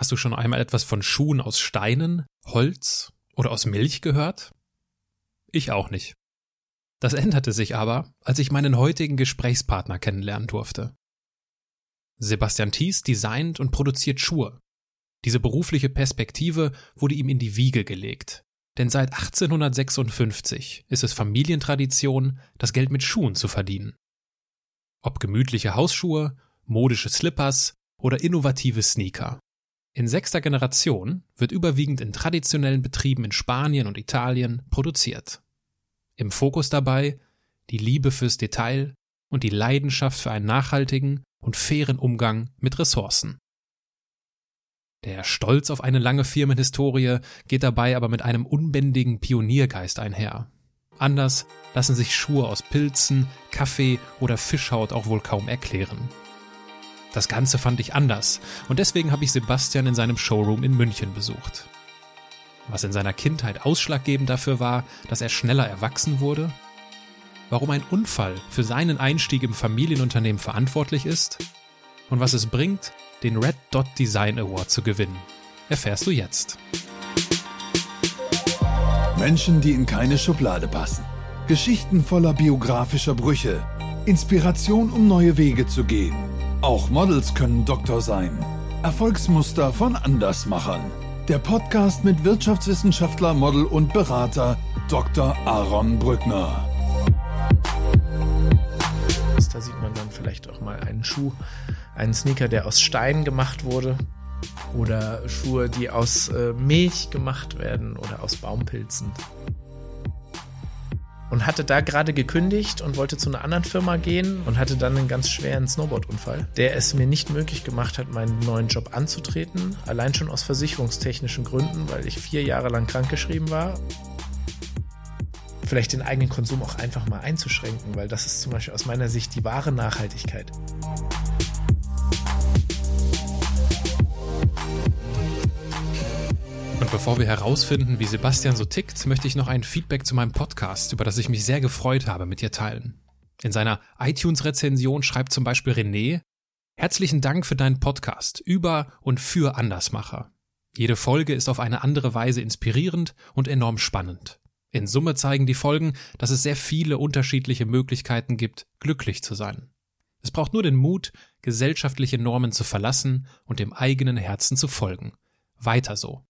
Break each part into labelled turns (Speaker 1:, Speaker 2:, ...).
Speaker 1: Hast du schon einmal etwas von Schuhen aus Steinen, Holz oder aus Milch gehört? Ich auch nicht. Das änderte sich aber, als ich meinen heutigen Gesprächspartner kennenlernen durfte. Sebastian Thies designt und produziert Schuhe. Diese berufliche Perspektive wurde ihm in die Wiege gelegt. Denn seit 1856 ist es Familientradition, das Geld mit Schuhen zu verdienen. Ob gemütliche Hausschuhe, modische Slippers oder innovative Sneaker. In sechster Generation wird überwiegend in traditionellen Betrieben in Spanien und Italien produziert. Im Fokus dabei die Liebe fürs Detail und die Leidenschaft für einen nachhaltigen und fairen Umgang mit Ressourcen. Der Stolz auf eine lange Firmenhistorie geht dabei aber mit einem unbändigen Pioniergeist einher. Anders lassen sich Schuhe aus Pilzen, Kaffee oder Fischhaut auch wohl kaum erklären. Das Ganze fand ich anders und deswegen habe ich Sebastian in seinem Showroom in München besucht. Was in seiner Kindheit ausschlaggebend dafür war, dass er schneller erwachsen wurde? Warum ein Unfall für seinen Einstieg im Familienunternehmen verantwortlich ist? Und was es bringt, den Red Dot Design Award zu gewinnen, erfährst du jetzt.
Speaker 2: Menschen, die in keine Schublade passen. Geschichten voller biografischer Brüche. Inspiration, um neue Wege zu gehen. Auch Models können Doktor sein. Erfolgsmuster von Andersmachern. Der Podcast mit Wirtschaftswissenschaftler, Model und Berater Dr. Aaron Brückner.
Speaker 3: Da sieht man dann vielleicht auch mal einen Schuh, einen Sneaker, der aus Stein gemacht wurde. Oder Schuhe, die aus äh, Milch gemacht werden oder aus Baumpilzen und hatte da gerade gekündigt und wollte zu einer anderen Firma gehen und hatte dann einen ganz schweren Snowboardunfall, der es mir nicht möglich gemacht hat, meinen neuen Job anzutreten. Allein schon aus versicherungstechnischen Gründen, weil ich vier Jahre lang krankgeschrieben war. Vielleicht den eigenen Konsum auch einfach mal einzuschränken, weil das ist zum Beispiel aus meiner Sicht die wahre Nachhaltigkeit.
Speaker 1: Bevor wir herausfinden, wie Sebastian so tickt, möchte ich noch ein Feedback zu meinem Podcast, über das ich mich sehr gefreut habe, mit dir teilen. In seiner iTunes-Rezension schreibt zum Beispiel René, Herzlichen Dank für deinen Podcast über und für Andersmacher. Jede Folge ist auf eine andere Weise inspirierend und enorm spannend. In Summe zeigen die Folgen, dass es sehr viele unterschiedliche Möglichkeiten gibt, glücklich zu sein. Es braucht nur den Mut, gesellschaftliche Normen zu verlassen und dem eigenen Herzen zu folgen. Weiter so.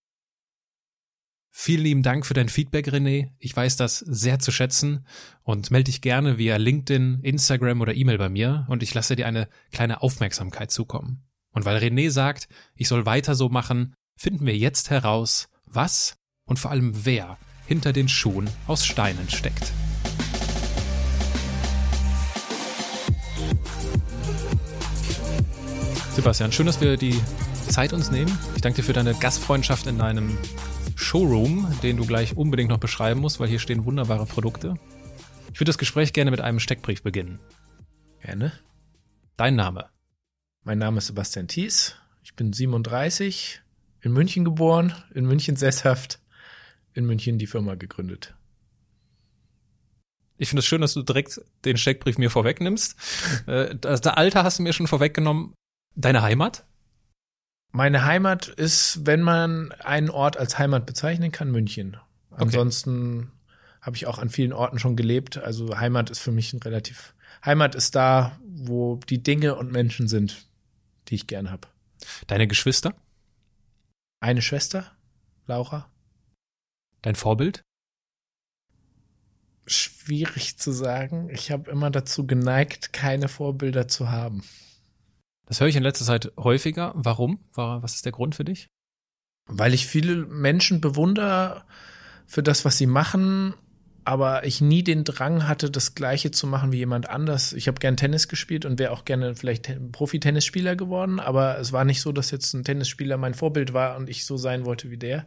Speaker 1: Vielen lieben Dank für dein Feedback, René. Ich weiß das sehr zu schätzen und melde dich gerne via LinkedIn, Instagram oder E-Mail bei mir und ich lasse dir eine kleine Aufmerksamkeit zukommen. Und weil René sagt, ich soll weiter so machen, finden wir jetzt heraus, was und vor allem wer hinter den Schuhen aus Steinen steckt. Sebastian, schön, dass wir die Zeit uns nehmen. Ich danke dir für deine Gastfreundschaft in deinem Showroom, den du gleich unbedingt noch beschreiben musst, weil hier stehen wunderbare Produkte. Ich würde das Gespräch gerne mit einem Steckbrief beginnen.
Speaker 3: Gerne.
Speaker 1: Dein Name?
Speaker 3: Mein Name ist Sebastian Thies. Ich bin 37, in München geboren, in München sesshaft, in München die Firma gegründet.
Speaker 1: Ich finde es schön, dass du direkt den Steckbrief mir vorwegnimmst. Äh, das Alter hast du mir schon vorweggenommen. Deine Heimat?
Speaker 3: Meine Heimat ist, wenn man einen Ort als Heimat bezeichnen kann, München. Okay. Ansonsten habe ich auch an vielen Orten schon gelebt. Also Heimat ist für mich ein relativ. Heimat ist da, wo die Dinge und Menschen sind, die ich gern habe.
Speaker 1: Deine Geschwister?
Speaker 3: Eine Schwester, Laura.
Speaker 1: Dein Vorbild?
Speaker 3: Schwierig zu sagen. Ich habe immer dazu geneigt, keine Vorbilder zu haben.
Speaker 1: Das höre ich in letzter Zeit häufiger. Warum? Was ist der Grund für dich?
Speaker 3: Weil ich viele Menschen bewundere für das, was sie machen, aber ich nie den Drang hatte, das Gleiche zu machen wie jemand anders. Ich habe gern Tennis gespielt und wäre auch gerne vielleicht Profi-Tennisspieler geworden, aber es war nicht so, dass jetzt ein Tennisspieler mein Vorbild war und ich so sein wollte wie der.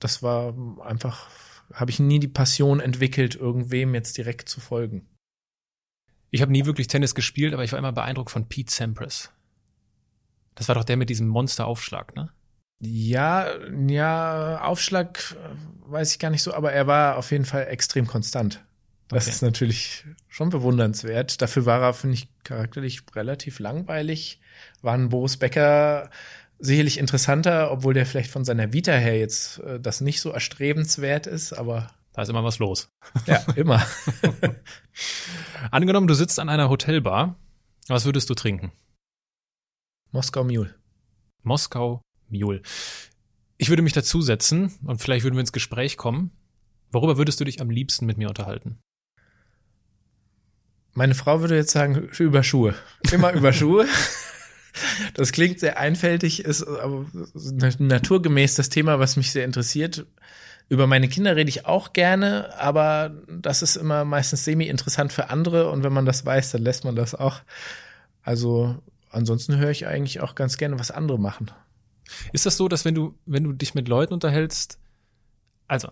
Speaker 3: Das war einfach, habe ich nie die Passion entwickelt, irgendwem jetzt direkt zu folgen.
Speaker 1: Ich habe nie wirklich Tennis gespielt, aber ich war immer beeindruckt von Pete Sampras. Das war doch der mit diesem Monsteraufschlag, ne?
Speaker 3: Ja, ja, Aufschlag äh, weiß ich gar nicht so, aber er war auf jeden Fall extrem konstant. Das okay. ist natürlich schon bewundernswert. Dafür war er, finde ich, charakterlich relativ langweilig. War ein Boris Becker sicherlich interessanter, obwohl der vielleicht von seiner Vita her jetzt äh, das nicht so erstrebenswert ist, aber
Speaker 1: Da ist immer was los.
Speaker 3: ja, immer.
Speaker 1: Angenommen, du sitzt an einer Hotelbar. Was würdest du trinken?
Speaker 3: Moskau Mule.
Speaker 1: Moskau Mule. Ich würde mich dazusetzen und vielleicht würden wir ins Gespräch kommen. Worüber würdest du dich am liebsten mit mir unterhalten?
Speaker 3: Meine Frau würde jetzt sagen, über Schuhe. Immer über Schuhe. Das klingt sehr einfältig, ist aber naturgemäß das Thema, was mich sehr interessiert. Über meine Kinder rede ich auch gerne, aber das ist immer meistens semi-interessant für andere und wenn man das weiß, dann lässt man das auch. Also ansonsten höre ich eigentlich auch ganz gerne, was andere machen.
Speaker 1: Ist das so, dass wenn du, wenn du dich mit Leuten unterhältst, also,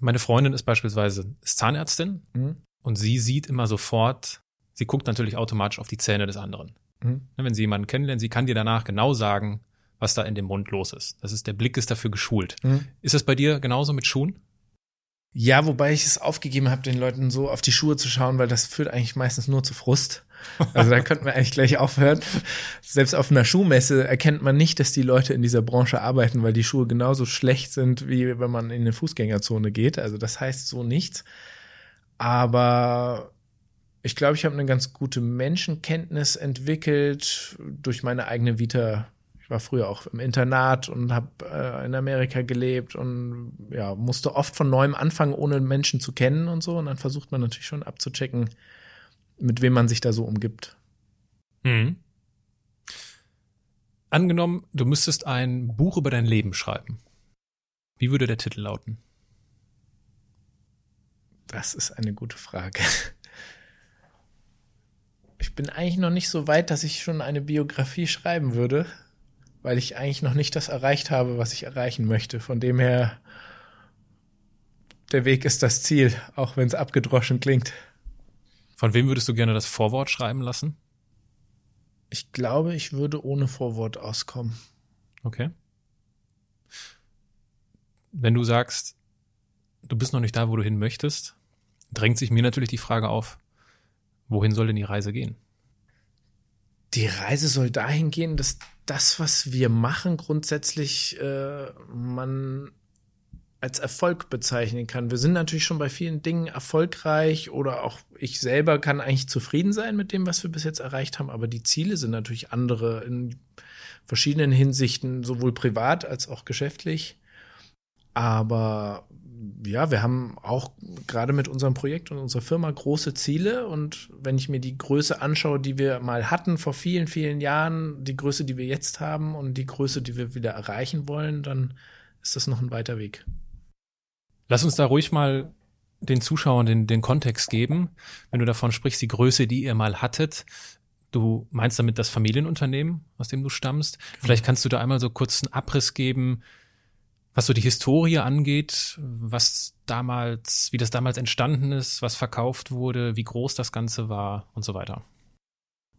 Speaker 1: meine Freundin ist beispielsweise ist Zahnärztin
Speaker 3: Mhm.
Speaker 1: und sie sieht immer sofort, sie guckt natürlich automatisch auf die Zähne des anderen.
Speaker 3: Mhm.
Speaker 1: Wenn sie jemanden kennenlernt, sie kann dir danach genau sagen, was da in dem Mund los ist. Das ist, der Blick ist dafür geschult.
Speaker 3: Mhm.
Speaker 1: Ist das bei dir genauso mit Schuhen?
Speaker 3: Ja, wobei ich es aufgegeben habe, den Leuten so auf die Schuhe zu schauen, weil das führt eigentlich meistens nur zu Frust. Also da könnten wir eigentlich gleich aufhören. Selbst auf einer Schuhmesse erkennt man nicht, dass die Leute in dieser Branche arbeiten, weil die Schuhe genauso schlecht sind, wie wenn man in eine Fußgängerzone geht. Also das heißt so nichts. Aber ich glaube, ich habe eine ganz gute Menschenkenntnis entwickelt durch meine eigene Vita. Ich war früher auch im Internat und habe äh, in Amerika gelebt und ja, musste oft von neuem anfangen, ohne Menschen zu kennen und so. Und dann versucht man natürlich schon abzuchecken, mit wem man sich da so umgibt.
Speaker 1: Mhm. Angenommen, du müsstest ein Buch über dein Leben schreiben. Wie würde der Titel lauten?
Speaker 3: Das ist eine gute Frage. Ich bin eigentlich noch nicht so weit, dass ich schon eine Biografie schreiben würde, weil ich eigentlich noch nicht das erreicht habe, was ich erreichen möchte. Von dem her, der Weg ist das Ziel, auch wenn es abgedroschen klingt.
Speaker 1: Von wem würdest du gerne das Vorwort schreiben lassen?
Speaker 3: Ich glaube, ich würde ohne Vorwort auskommen.
Speaker 1: Okay. Wenn du sagst, du bist noch nicht da, wo du hin möchtest, drängt sich mir natürlich die Frage auf, wohin soll denn die Reise gehen?
Speaker 3: Die Reise soll dahin gehen, dass das, was wir machen, grundsätzlich äh, man als Erfolg bezeichnen kann. Wir sind natürlich schon bei vielen Dingen erfolgreich oder auch ich selber kann eigentlich zufrieden sein mit dem, was wir bis jetzt erreicht haben, aber die Ziele sind natürlich andere in verschiedenen Hinsichten, sowohl privat als auch geschäftlich. Aber ja, wir haben auch gerade mit unserem Projekt und unserer Firma große Ziele. Und wenn ich mir die Größe anschaue, die wir mal hatten vor vielen, vielen Jahren, die Größe, die wir jetzt haben und die Größe, die wir wieder erreichen wollen, dann ist das noch ein weiter Weg.
Speaker 1: Lass uns da ruhig mal den Zuschauern den, den Kontext geben. Wenn du davon sprichst, die Größe, die ihr mal hattet, du meinst damit das Familienunternehmen, aus dem du stammst. Vielleicht kannst du da einmal so kurz einen Abriss geben, was so die Historie angeht, was damals, wie das damals entstanden ist, was verkauft wurde, wie groß das Ganze war und so weiter.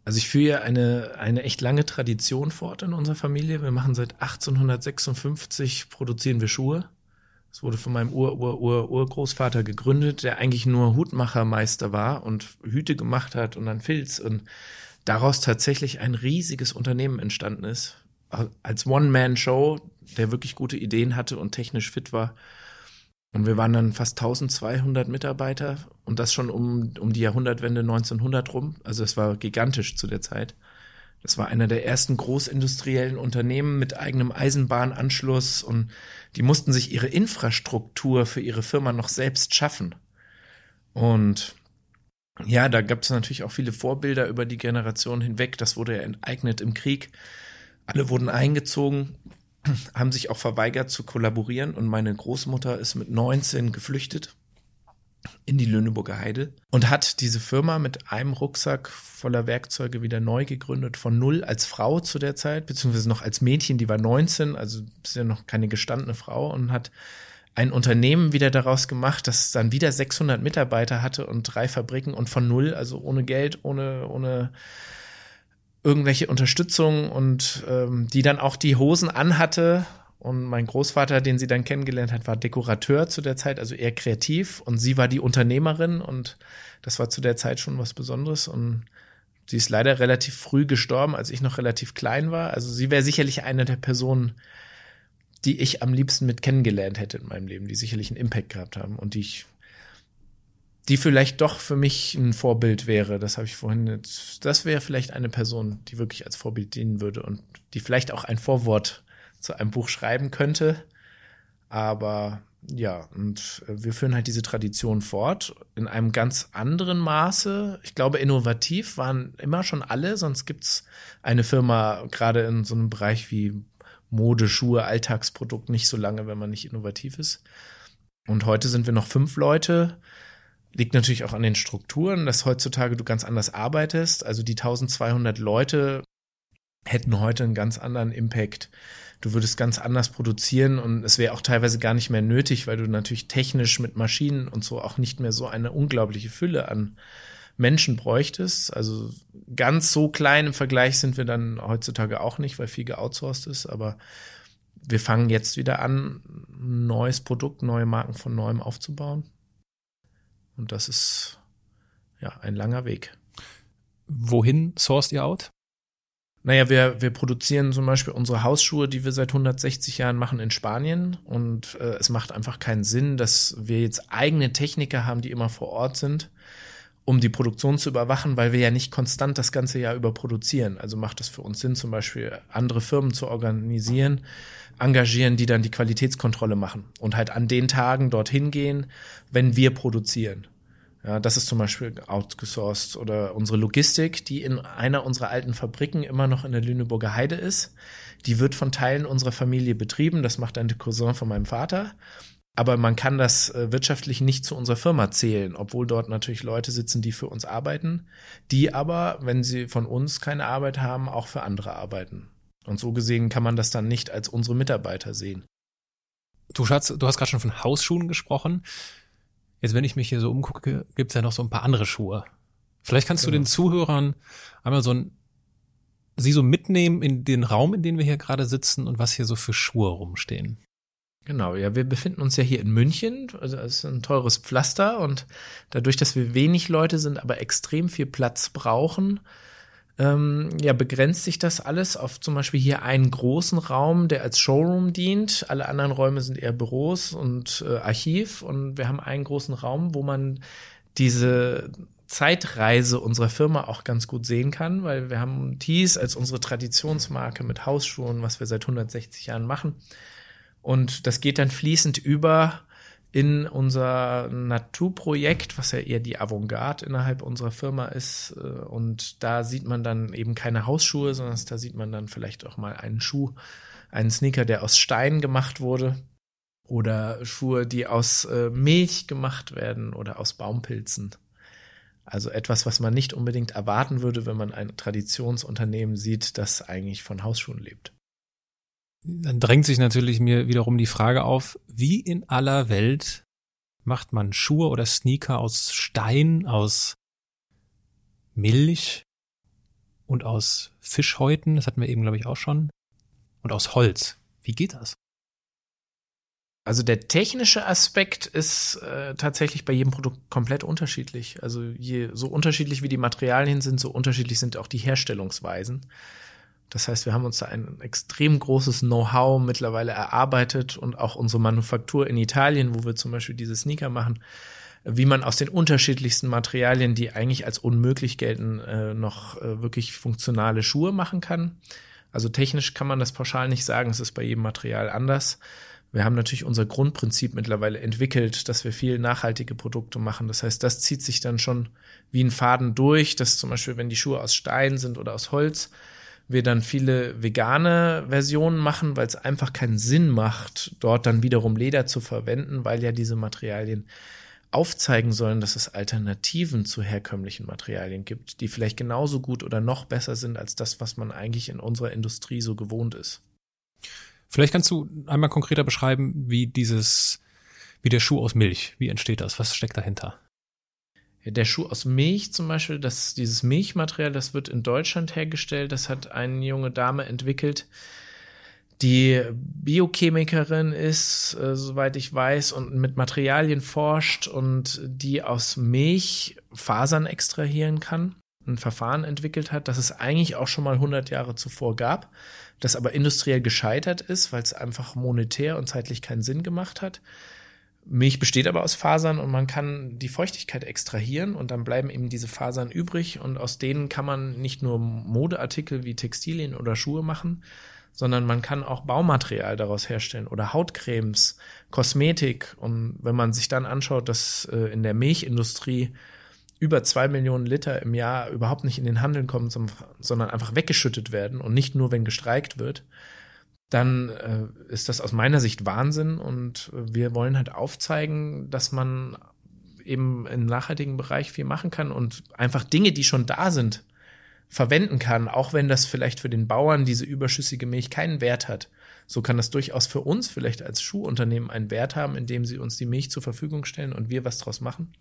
Speaker 3: Also ich führe ja eine, eine echt lange Tradition fort in unserer Familie. Wir machen seit 1856, produzieren wir Schuhe. Es wurde von meinem Ur-Ur-Ur-Urgroßvater gegründet, der eigentlich nur Hutmachermeister war und Hüte gemacht hat und dann Filz und daraus tatsächlich ein riesiges Unternehmen entstanden ist. Als One-Man-Show, der wirklich gute Ideen hatte und technisch fit war. Und wir waren dann fast 1200 Mitarbeiter und das schon um, um die Jahrhundertwende 1900 rum. Also es war gigantisch zu der Zeit. Das war einer der ersten großindustriellen Unternehmen mit eigenem Eisenbahnanschluss und die mussten sich ihre Infrastruktur für ihre Firma noch selbst schaffen. Und ja, da gab es natürlich auch viele Vorbilder über die Generation hinweg. Das wurde ja enteignet im Krieg. Alle wurden eingezogen, haben sich auch verweigert zu kollaborieren und meine Großmutter ist mit 19 geflüchtet in die Lüneburger Heide und hat diese Firma mit einem Rucksack voller Werkzeuge wieder neu gegründet, von null als Frau zu der Zeit, beziehungsweise noch als Mädchen, die war 19, also ist ja noch keine gestandene Frau und hat ein Unternehmen wieder daraus gemacht, das dann wieder 600 Mitarbeiter hatte und drei Fabriken und von null, also ohne Geld, ohne, ohne irgendwelche Unterstützung und ähm, die dann auch die Hosen anhatte. Und mein Großvater, den sie dann kennengelernt hat, war Dekorateur zu der Zeit, also eher kreativ. Und sie war die Unternehmerin und das war zu der Zeit schon was Besonderes. Und Sie ist leider relativ früh gestorben, als ich noch relativ klein war. Also sie wäre sicherlich eine der Personen, die ich am liebsten mit kennengelernt hätte in meinem Leben, die sicherlich einen Impact gehabt haben und die ich, die vielleicht doch für mich ein Vorbild wäre. Das habe ich vorhin jetzt, das wäre vielleicht eine Person, die wirklich als Vorbild dienen würde und die vielleicht auch ein Vorwort zu einem Buch schreiben könnte. Aber ja, und äh, wir führen halt diese Tradition fort in einem ganz anderen Maße. Ich glaube, innovativ waren immer schon alle, sonst gibt's eine Firma gerade in so einem Bereich wie Mode, Schuhe, Alltagsprodukt nicht so lange, wenn man nicht innovativ ist. Und heute sind wir noch fünf Leute. Liegt natürlich auch an den Strukturen, dass heutzutage du ganz anders arbeitest. Also die 1200 Leute hätten heute einen ganz anderen Impact du würdest ganz anders produzieren und es wäre auch teilweise gar nicht mehr nötig, weil du natürlich technisch mit Maschinen und so auch nicht mehr so eine unglaubliche Fülle an Menschen bräuchtest. Also ganz so klein im Vergleich sind wir dann heutzutage auch nicht, weil viel geoutsourced ist, aber wir fangen jetzt wieder an, ein neues Produkt, neue Marken von neuem aufzubauen. Und das ist ja ein langer Weg.
Speaker 1: Wohin sourced ihr out?
Speaker 3: Naja, wir, wir produzieren zum Beispiel unsere Hausschuhe, die wir seit 160 Jahren machen, in Spanien. Und äh, es macht einfach keinen Sinn, dass wir jetzt eigene Techniker haben, die immer vor Ort sind, um die Produktion zu überwachen, weil wir ja nicht konstant das ganze Jahr über produzieren. Also macht es für uns Sinn, zum Beispiel andere Firmen zu organisieren, engagieren, die dann die Qualitätskontrolle machen und halt an den Tagen dorthin gehen, wenn wir produzieren. Ja, das ist zum Beispiel outgesourced oder unsere Logistik, die in einer unserer alten Fabriken immer noch in der Lüneburger Heide ist. Die wird von Teilen unserer Familie betrieben. Das macht ein Cousin von meinem Vater. Aber man kann das äh, wirtschaftlich nicht zu unserer Firma zählen, obwohl dort natürlich Leute sitzen, die für uns arbeiten, die aber, wenn sie von uns keine Arbeit haben, auch für andere arbeiten. Und so gesehen kann man das dann nicht als unsere Mitarbeiter sehen.
Speaker 1: Du, Schatz, du hast gerade schon von Hausschuhen gesprochen. Jetzt, wenn ich mich hier so umgucke, gibt's ja noch so ein paar andere Schuhe. Vielleicht kannst genau. du den Zuhörern einmal so ein, sie so mitnehmen in den Raum, in dem wir hier gerade sitzen und was hier so für Schuhe rumstehen.
Speaker 3: Genau, ja, wir befinden uns ja hier in München, also es ist ein teures Pflaster und dadurch, dass wir wenig Leute sind, aber extrem viel Platz brauchen, ähm, ja, begrenzt sich das alles auf zum Beispiel hier einen großen Raum, der als Showroom dient. Alle anderen Räume sind eher Büros und äh, Archiv. Und wir haben einen großen Raum, wo man diese Zeitreise unserer Firma auch ganz gut sehen kann, weil wir haben Tees als unsere Traditionsmarke mit Hausschuhen, was wir seit 160 Jahren machen. Und das geht dann fließend über in unser Naturprojekt, was ja eher die Avantgarde innerhalb unserer Firma ist. Äh, und da sieht man dann eben keine Hausschuhe, sondern da sieht man dann vielleicht auch mal einen Schuh, einen Sneaker, der aus Stein gemacht wurde. Oder Schuhe, die aus äh, Milch gemacht werden oder aus Baumpilzen. Also etwas, was man nicht unbedingt erwarten würde, wenn man ein Traditionsunternehmen sieht, das eigentlich von Hausschuhen lebt.
Speaker 1: Dann drängt sich natürlich mir wiederum die Frage auf, wie in aller Welt macht man Schuhe oder Sneaker aus Stein, aus Milch und aus Fischhäuten, das hatten wir eben, glaube ich, auch schon, und aus Holz. Wie geht das?
Speaker 3: Also der technische Aspekt ist äh, tatsächlich bei jedem Produkt komplett unterschiedlich. Also je so unterschiedlich wie die Materialien sind, so unterschiedlich sind auch die Herstellungsweisen. Das heißt, wir haben uns da ein extrem großes Know-how mittlerweile erarbeitet und auch unsere Manufaktur in Italien, wo wir zum Beispiel diese Sneaker machen, wie man aus den unterschiedlichsten Materialien, die eigentlich als unmöglich gelten, äh, noch äh, wirklich funktionale Schuhe machen kann. Also technisch kann man das pauschal nicht sagen, es ist bei jedem Material anders. Wir haben natürlich unser Grundprinzip mittlerweile entwickelt, dass wir viel nachhaltige Produkte machen. Das heißt, das zieht sich dann schon wie ein Faden durch, dass zum Beispiel, wenn die Schuhe aus Stein sind oder aus Holz, wir dann viele vegane Versionen machen, weil es einfach keinen Sinn macht, dort dann wiederum Leder zu verwenden, weil ja diese Materialien aufzeigen sollen, dass es Alternativen zu herkömmlichen Materialien gibt, die vielleicht genauso gut oder noch besser sind als das, was man eigentlich in unserer Industrie so gewohnt ist.
Speaker 1: Vielleicht kannst du einmal konkreter beschreiben, wie dieses, wie der Schuh aus Milch, wie entsteht das? Was steckt dahinter?
Speaker 3: Der Schuh aus Milch zum Beispiel, das, dieses Milchmaterial, das wird in Deutschland hergestellt. Das hat eine junge Dame entwickelt, die Biochemikerin ist, äh, soweit ich weiß, und mit Materialien forscht und die aus Milch Fasern extrahieren kann. ein Verfahren entwickelt hat, das es eigentlich auch schon mal 100 Jahre zuvor gab, das aber industriell gescheitert ist, weil es einfach monetär und zeitlich keinen Sinn gemacht hat. Milch besteht aber aus Fasern und man kann die Feuchtigkeit extrahieren und dann bleiben eben diese Fasern übrig und aus denen kann man nicht nur Modeartikel wie Textilien oder Schuhe machen, sondern man kann auch Baumaterial daraus herstellen oder Hautcremes, Kosmetik. Und wenn man sich dann anschaut, dass äh, in der Milchindustrie über zwei Millionen Liter im Jahr überhaupt nicht in den Handel kommen, sondern einfach weggeschüttet werden und nicht nur, wenn gestreikt wird, dann äh, ist das aus meiner Sicht Wahnsinn und wir wollen halt aufzeigen, dass man eben im nachhaltigen Bereich viel machen kann und einfach Dinge, die schon da sind, verwenden kann, auch wenn das vielleicht für den Bauern diese überschüssige Milch keinen Wert hat. So kann das durchaus für uns vielleicht als Schuhunternehmen einen Wert haben, indem sie uns die Milch zur Verfügung stellen und wir was draus machen.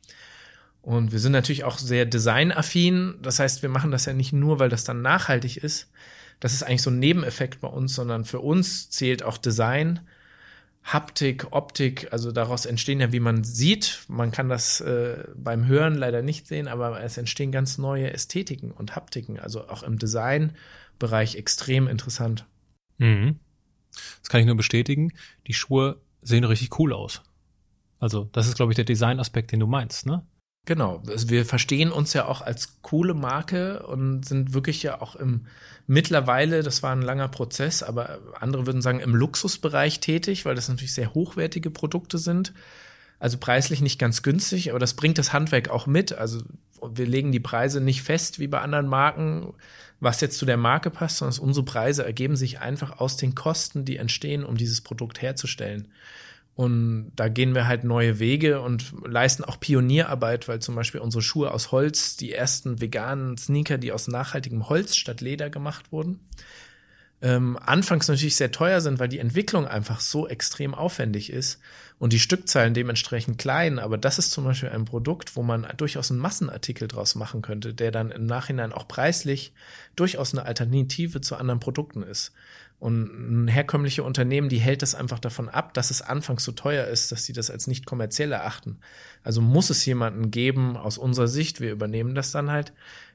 Speaker 3: Und wir sind natürlich auch sehr designaffin. Das heißt, wir machen das ja nicht nur, weil das dann nachhaltig ist, das ist eigentlich so ein Nebeneffekt bei uns, sondern für uns zählt auch Design, Haptik, Optik, also daraus entstehen ja, wie man sieht, man kann das äh, beim Hören leider nicht sehen, aber es entstehen ganz neue Ästhetiken und Haptiken, also auch im Designbereich extrem interessant.
Speaker 1: Mhm. Das kann ich nur bestätigen. Die Schuhe sehen richtig cool aus. Also, das ist, glaube ich, der Designaspekt, den du meinst, ne?
Speaker 3: Genau, also wir verstehen uns ja auch als coole Marke und sind wirklich ja auch im mittlerweile, das war ein langer Prozess, aber andere würden sagen im Luxusbereich tätig, weil das natürlich sehr hochwertige Produkte sind. Also preislich nicht ganz günstig, aber das bringt das Handwerk auch mit. Also wir legen die Preise nicht fest wie bei anderen Marken, was jetzt zu der Marke passt, sondern unsere Preise ergeben sich einfach aus den Kosten, die entstehen, um dieses Produkt herzustellen. Und da gehen wir halt neue Wege und leisten auch Pionierarbeit, weil zum Beispiel unsere Schuhe aus Holz, die ersten veganen Sneaker, die aus nachhaltigem Holz statt Leder gemacht wurden, ähm, anfangs natürlich sehr teuer sind, weil die Entwicklung einfach so extrem aufwendig ist und die Stückzahlen dementsprechend klein. Aber das ist zum Beispiel ein Produkt, wo man durchaus einen Massenartikel draus machen könnte, der dann im Nachhinein auch preislich durchaus eine Alternative zu anderen Produkten ist. Und ein herkömmliche Unternehmen, die hält das einfach davon ab, dass es anfangs so teuer ist, dass sie das als nicht kommerziell erachten. Also muss es jemanden geben, aus unserer Sicht, wir übernehmen das dann halt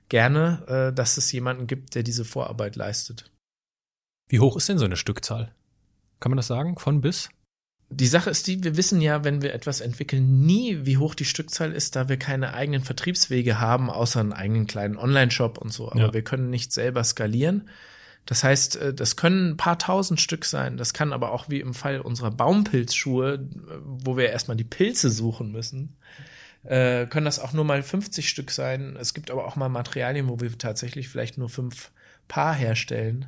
Speaker 3: gerne, äh, dass es jemanden gibt, der diese Vorarbeit leistet.
Speaker 1: Wie hoch ist denn so eine Stückzahl? Kann man das sagen? Von bis?
Speaker 3: Die Sache ist die, wir wissen ja, wenn wir etwas entwickeln, nie, wie hoch die Stückzahl ist, da wir keine eigenen Vertriebswege haben, außer einen eigenen kleinen Online-Shop und so. Aber ja. wir können nicht selber skalieren. Das heißt, äh, das können ein paar tausend Stück sein. Das kann aber auch wie im Fall unserer Baumpilzschuhe, äh, wo wir erstmal die Pilze suchen müssen, äh, können das auch nur mal 50 Stück sein. Es gibt aber auch mal Materialien, wo wir tatsächlich vielleicht nur fünf Paar herstellen,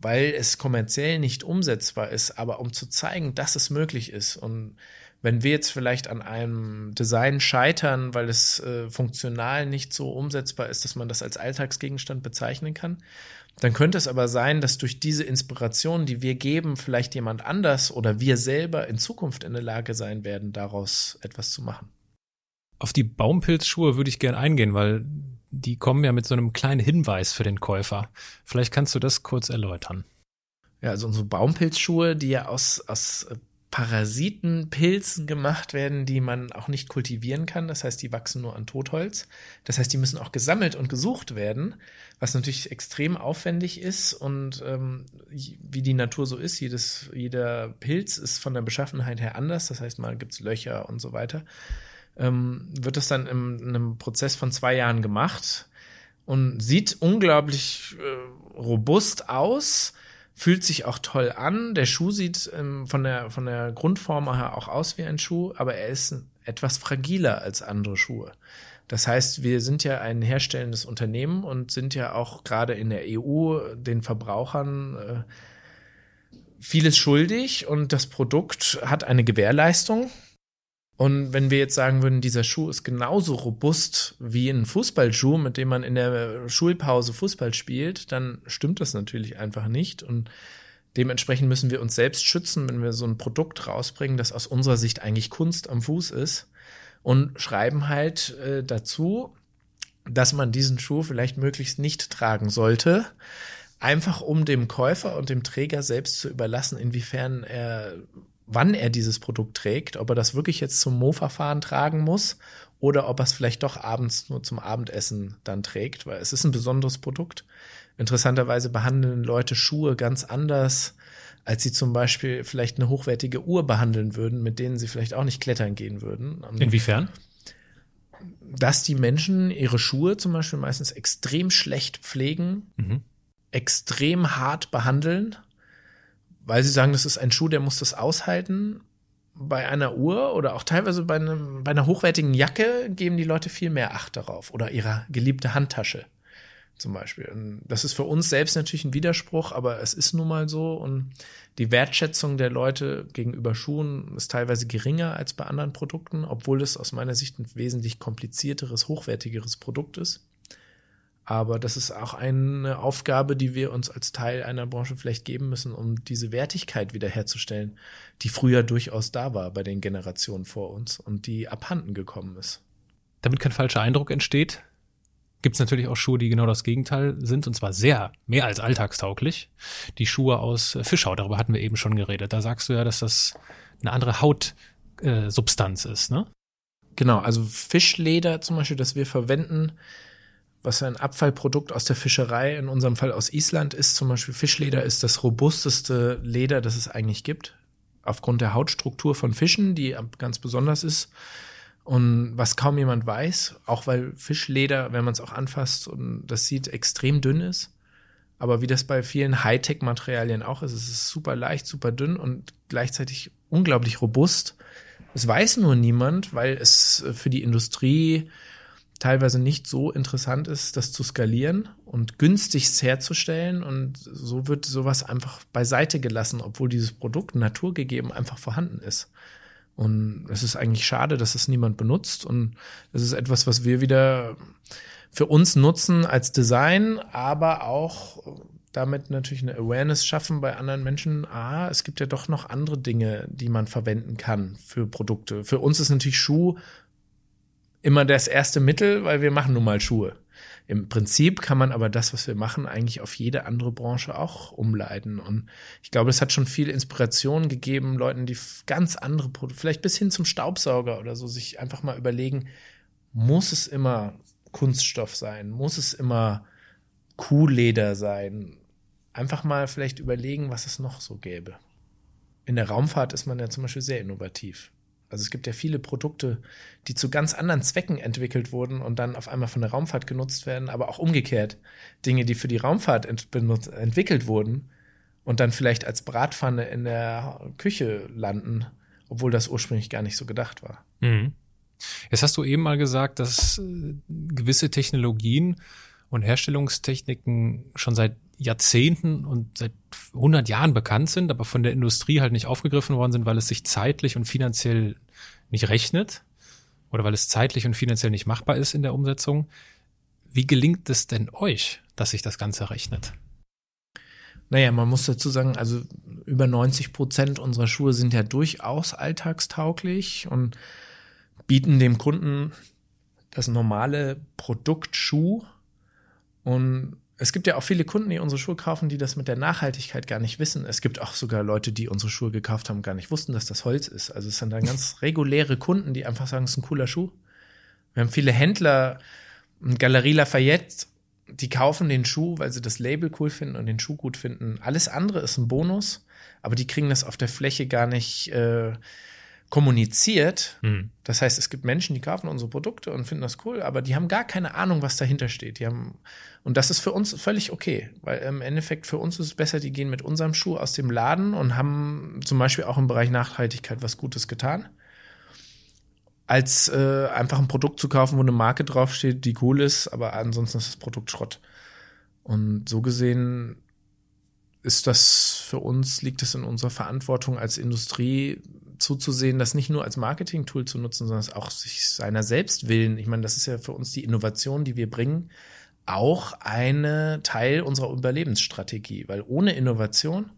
Speaker 3: weil es kommerziell nicht umsetzbar ist, aber um zu zeigen, dass es möglich ist. Und wenn wir jetzt vielleicht an einem Design scheitern, weil es äh, funktional nicht so umsetzbar ist, dass man das als Alltagsgegenstand bezeichnen kann, dann könnte es aber sein, dass durch diese Inspiration, die wir geben, vielleicht jemand anders oder wir selber in Zukunft in der Lage sein werden, daraus etwas zu machen.
Speaker 1: Auf die Baumpilzschuhe würde ich gern eingehen, weil die kommen ja mit so einem kleinen Hinweis für den Käufer. Vielleicht kannst du das kurz erläutern.
Speaker 3: Ja, also unsere Baumpilzschuhe, die ja aus, aus Parasitenpilzen gemacht werden, die man auch nicht kultivieren kann. Das heißt, die wachsen nur an Totholz. Das heißt, die müssen auch gesammelt und gesucht werden, was natürlich extrem aufwendig ist. Und ähm, wie die Natur so ist, jedes, jeder Pilz ist von der Beschaffenheit her anders. Das heißt, mal gibt's Löcher und so weiter. Ähm, wird das dann in, in einem Prozess von zwei Jahren gemacht und sieht unglaublich äh, robust aus fühlt sich auch toll an. Der Schuh sieht ähm, von, der, von der Grundform her auch aus wie ein Schuh, aber er ist etwas fragiler als andere Schuhe. Das heißt, wir sind ja ein herstellendes Unternehmen und sind ja auch gerade in der EU den Verbrauchern äh, vieles schuldig und das Produkt hat eine Gewährleistung. Und wenn wir jetzt sagen würden, dieser Schuh ist genauso robust wie ein Fußballschuh, mit dem man in der Schulpause Fußball spielt, dann stimmt das natürlich einfach nicht. Und dementsprechend müssen wir uns selbst schützen, wenn wir so ein Produkt rausbringen, das aus unserer Sicht eigentlich Kunst am Fuß ist. Und schreiben halt äh, dazu, dass man diesen Schuh vielleicht möglichst nicht tragen sollte. Einfach um dem Käufer und dem Träger selbst zu überlassen, inwiefern er wann er dieses Produkt trägt, ob er das wirklich jetzt zum Mofa-Fahren tragen muss oder ob er es vielleicht doch abends nur zum Abendessen dann trägt, weil es ist ein besonderes Produkt. Interessanterweise behandeln Leute Schuhe ganz anders, als sie zum Beispiel vielleicht eine hochwertige Uhr behandeln würden, mit denen sie vielleicht auch nicht klettern gehen würden.
Speaker 1: Inwiefern?
Speaker 3: Dass die Menschen ihre Schuhe zum Beispiel meistens extrem schlecht pflegen, mhm. extrem hart behandeln, weil sie sagen, das ist ein Schuh, der muss das aushalten bei einer Uhr oder auch teilweise bei, einem, bei einer hochwertigen Jacke geben die Leute viel mehr Acht darauf oder ihrer geliebte Handtasche zum Beispiel. Und das ist für uns selbst natürlich ein Widerspruch, aber es ist nun mal so und die Wertschätzung der Leute gegenüber Schuhen ist teilweise geringer als bei anderen Produkten, obwohl es aus meiner Sicht ein wesentlich komplizierteres, hochwertigeres Produkt ist. Aber das ist auch eine Aufgabe, die wir uns als Teil einer Branche vielleicht geben müssen, um diese Wertigkeit wiederherzustellen, die früher durchaus da war bei den Generationen vor uns und die abhanden gekommen ist.
Speaker 1: Damit kein falscher Eindruck entsteht, gibt es natürlich auch Schuhe, die genau das Gegenteil sind, und zwar sehr, mehr als alltagstauglich. Die Schuhe aus Fischhaut, darüber hatten wir eben schon geredet. Da sagst du ja, dass das eine andere Hautsubstanz äh, ist, ne?
Speaker 3: Genau, also Fischleder zum Beispiel, das wir verwenden, was ein Abfallprodukt aus der Fischerei, in unserem Fall aus Island ist. Zum Beispiel Fischleder ist das robusteste Leder, das es eigentlich gibt. Aufgrund der Hautstruktur von Fischen, die ganz besonders ist. Und was kaum jemand weiß, auch weil Fischleder, wenn man es auch anfasst und das sieht, extrem dünn ist. Aber wie das bei vielen Hightech-Materialien auch ist, es ist super leicht, super dünn und gleichzeitig unglaublich robust. Es weiß nur niemand, weil es für die Industrie teilweise nicht so interessant ist, das zu skalieren und günstig herzustellen. Und so wird sowas einfach beiseite gelassen, obwohl dieses Produkt naturgegeben einfach vorhanden ist. Und es ist eigentlich schade, dass es niemand benutzt. Und es ist etwas, was wir wieder für uns nutzen als Design, aber auch damit natürlich eine Awareness schaffen bei anderen Menschen. Ah, es gibt ja doch noch andere Dinge, die man verwenden kann für Produkte. Für uns ist natürlich Schuh immer das erste Mittel, weil wir machen nun mal Schuhe. Im Prinzip kann man aber das, was wir machen, eigentlich auf jede andere Branche auch umleiten. Und ich glaube, es hat schon viel Inspiration gegeben, Leuten, die ganz andere Produkte, vielleicht bis hin zum Staubsauger oder so, sich einfach mal überlegen, muss es immer Kunststoff sein? Muss es immer Kuhleder sein? Einfach mal vielleicht überlegen, was es noch so gäbe. In der Raumfahrt ist man ja zum Beispiel sehr innovativ. Also es gibt ja viele Produkte, die zu ganz anderen Zwecken entwickelt wurden und dann auf einmal von der Raumfahrt genutzt werden, aber auch umgekehrt. Dinge, die für die Raumfahrt ent entwickelt wurden und dann vielleicht als Bratpfanne in der Küche landen, obwohl das ursprünglich gar nicht so gedacht war.
Speaker 1: Mhm. Jetzt hast du eben mal gesagt, dass äh, gewisse Technologien und Herstellungstechniken schon seit Jahrzehnten und seit 100 Jahren bekannt sind, aber von der Industrie halt nicht aufgegriffen worden sind, weil es sich zeitlich und finanziell nicht rechnet oder weil es zeitlich und finanziell nicht machbar ist in der Umsetzung. Wie gelingt es denn euch, dass sich das Ganze rechnet?
Speaker 3: Naja, man muss dazu sagen, also über 90 Prozent unserer Schuhe sind ja durchaus alltagstauglich und bieten dem Kunden das normale Produkt Schuh und es gibt ja auch viele Kunden, die unsere Schuhe kaufen, die das mit der Nachhaltigkeit gar nicht wissen. Es gibt auch sogar Leute, die unsere Schuhe gekauft haben, gar nicht wussten, dass das Holz ist. Also es sind dann ganz reguläre Kunden, die einfach sagen, es ist ein cooler Schuh. Wir haben viele Händler, Galerie Lafayette, die kaufen den Schuh, weil sie das Label cool finden und den Schuh gut finden. Alles andere ist ein Bonus, aber die kriegen das auf der Fläche gar nicht äh, kommuniziert. Mhm. Das heißt, es gibt Menschen, die kaufen unsere Produkte und finden das cool, aber die haben gar keine Ahnung, was dahinter steht. Die haben, und das ist für uns völlig okay, weil im Endeffekt für uns ist es besser, die gehen mit unserem Schuh aus dem Laden und haben zum Beispiel auch im Bereich Nachhaltigkeit was Gutes getan, als äh, einfach ein Produkt zu kaufen, wo eine Marke draufsteht, die cool ist, aber ansonsten ist das Produkt Schrott. Und so gesehen ist das für uns, liegt es in unserer Verantwortung als Industrie, zuzusehen, das nicht nur als Marketing-Tool zu nutzen, sondern auch sich seiner selbst willen. Ich meine, das ist ja für uns die Innovation, die wir bringen, auch eine Teil unserer Überlebensstrategie, weil ohne Innovation,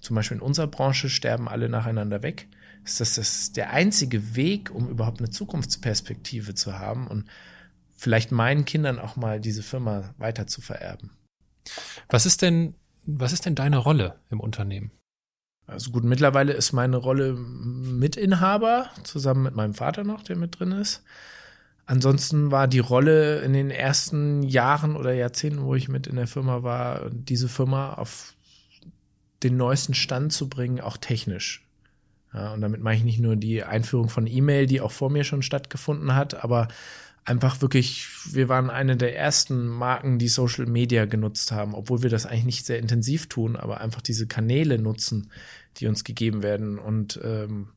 Speaker 3: zum Beispiel in unserer Branche, sterben alle nacheinander weg. Ist das, das der einzige Weg, um überhaupt eine Zukunftsperspektive zu haben und vielleicht meinen Kindern auch mal diese Firma weiter zu vererben.
Speaker 1: Was ist denn, was ist denn deine Rolle im Unternehmen?
Speaker 3: Also gut, mittlerweile ist meine Rolle Mitinhaber, zusammen mit meinem Vater noch, der mit drin ist. ansonsten war die Rolle in den ersten Jahren oder Jahrzehnten, wo ich mit in der Firma war, diese Firma auf den neuesten Stand zu bringen, auch technisch. Ja, und damit meine ich nicht nur die Einführung von E-Mail, die auch vor mir schon stattgefunden hat, aber einfach wirklich, wir waren eine der ersten Marken, die Social Media genutzt haben, obwohl wir das eigentlich nicht sehr intensiv tun, aber einfach diese Kanäle nutzen, die uns gegeben werden und ähm,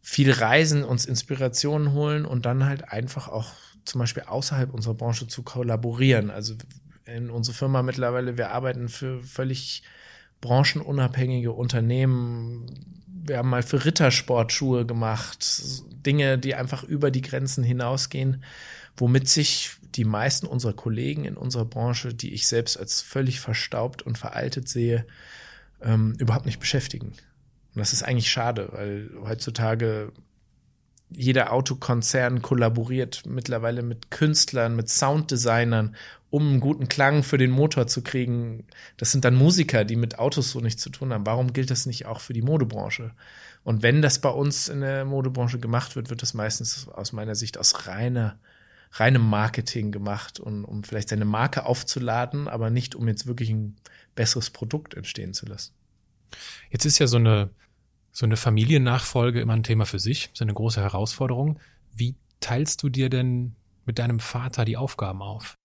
Speaker 3: viel reisen, uns Inspirationen holen und dann halt einfach auch zum Beispiel außerhalb unserer Branche zu kollaborieren. Also in unserer Firma mittlerweile, wir arbeiten für völlig branchenunabhängige Unternehmen. Wir haben mal für Rittersportschuhe gemacht, Dinge, die einfach über die Grenzen hinausgehen, womit sich die meisten unserer Kollegen in unserer Branche, die ich selbst als völlig verstaubt und veraltet sehe, ähm, überhaupt nicht beschäftigen. Und das ist eigentlich schade, weil heutzutage jeder Autokonzern kollaboriert mittlerweile mit Künstlern, mit Sounddesignern, um einen guten Klang für den Motor zu kriegen. Das sind dann Musiker, die mit Autos so nichts zu tun haben. Warum gilt das nicht auch für die Modebranche? Und wenn das bei uns in der Modebranche gemacht wird, wird das meistens aus meiner Sicht aus reiner, reinem Marketing gemacht, und, um vielleicht seine Marke aufzuladen, aber nicht um jetzt wirklich ein besseres Produkt entstehen zu lassen.
Speaker 1: Jetzt ist ja so eine, so eine Familiennachfolge immer ein Thema für sich, so eine große Herausforderung. Wie teilst du dir denn mit deinem Vater die Aufgaben auf?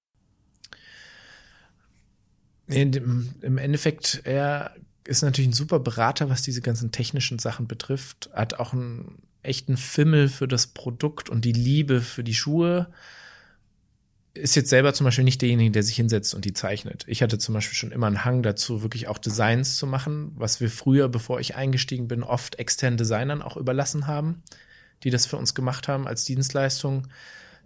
Speaker 3: Im Endeffekt, er ist natürlich ein super Berater, was diese ganzen technischen Sachen betrifft, hat auch einen echten Fimmel für das Produkt und die Liebe für die Schuhe. Ist jetzt selber zum Beispiel nicht derjenige, der sich hinsetzt und die zeichnet. Ich hatte zum Beispiel schon immer einen Hang dazu, wirklich auch Designs zu machen, was wir früher, bevor ich eingestiegen bin, oft externen Designern auch überlassen haben, die das für uns gemacht haben als Dienstleistung.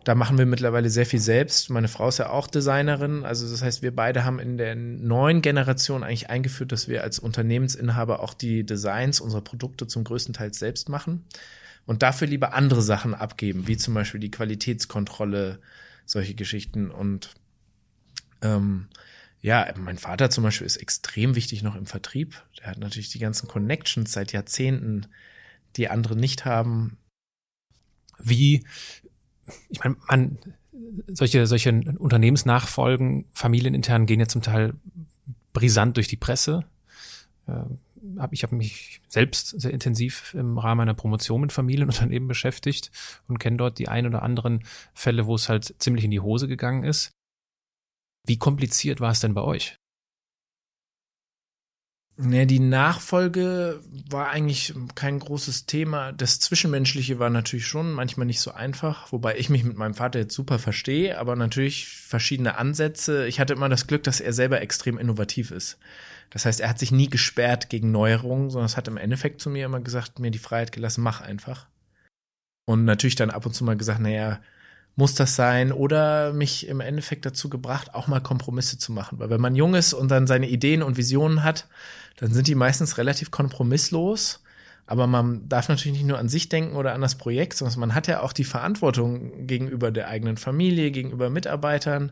Speaker 3: Da machen wir mittlerweile sehr viel selbst. Meine Frau ist ja auch Designerin. Also das heißt, wir beide haben in der neuen Generation eigentlich eingeführt, dass wir als Unternehmensinhaber auch die Designs unserer Produkte zum größten Teil selbst machen und dafür lieber andere Sachen abgeben, wie zum Beispiel die Qualitätskontrolle, solche Geschichten. Und ähm, ja, mein Vater zum Beispiel ist extrem wichtig noch im Vertrieb. Der hat natürlich die ganzen Connections seit Jahrzehnten, die andere nicht haben.
Speaker 1: Wie ich meine, man, solche, solche Unternehmensnachfolgen, familienintern gehen ja zum Teil brisant durch die Presse. Hab, ich habe mich selbst sehr intensiv im Rahmen einer Promotion mit Familienunternehmen beschäftigt und kenne dort die ein oder anderen Fälle, wo es halt ziemlich in die Hose gegangen ist. Wie kompliziert war es denn bei euch?
Speaker 3: Ne, die Nachfolge war eigentlich kein großes Thema. Das Zwischenmenschliche war natürlich schon manchmal nicht so einfach, wobei ich mich mit meinem Vater jetzt super verstehe, aber natürlich verschiedene Ansätze. Ich hatte immer das Glück, dass er selber extrem innovativ ist. Das heißt, er hat sich nie gesperrt gegen Neuerungen, sondern es hat im Endeffekt zu mir immer gesagt, mir die Freiheit gelassen, mach einfach. Und natürlich dann ab und zu mal gesagt, naja, muss das sein oder mich im Endeffekt dazu gebracht, auch mal Kompromisse zu machen. Weil wenn man jung ist und dann seine Ideen und Visionen hat, dann sind die meistens relativ kompromisslos. Aber man darf natürlich nicht nur an sich denken oder an das Projekt, sondern man hat ja auch die Verantwortung gegenüber der eigenen Familie, gegenüber Mitarbeitern,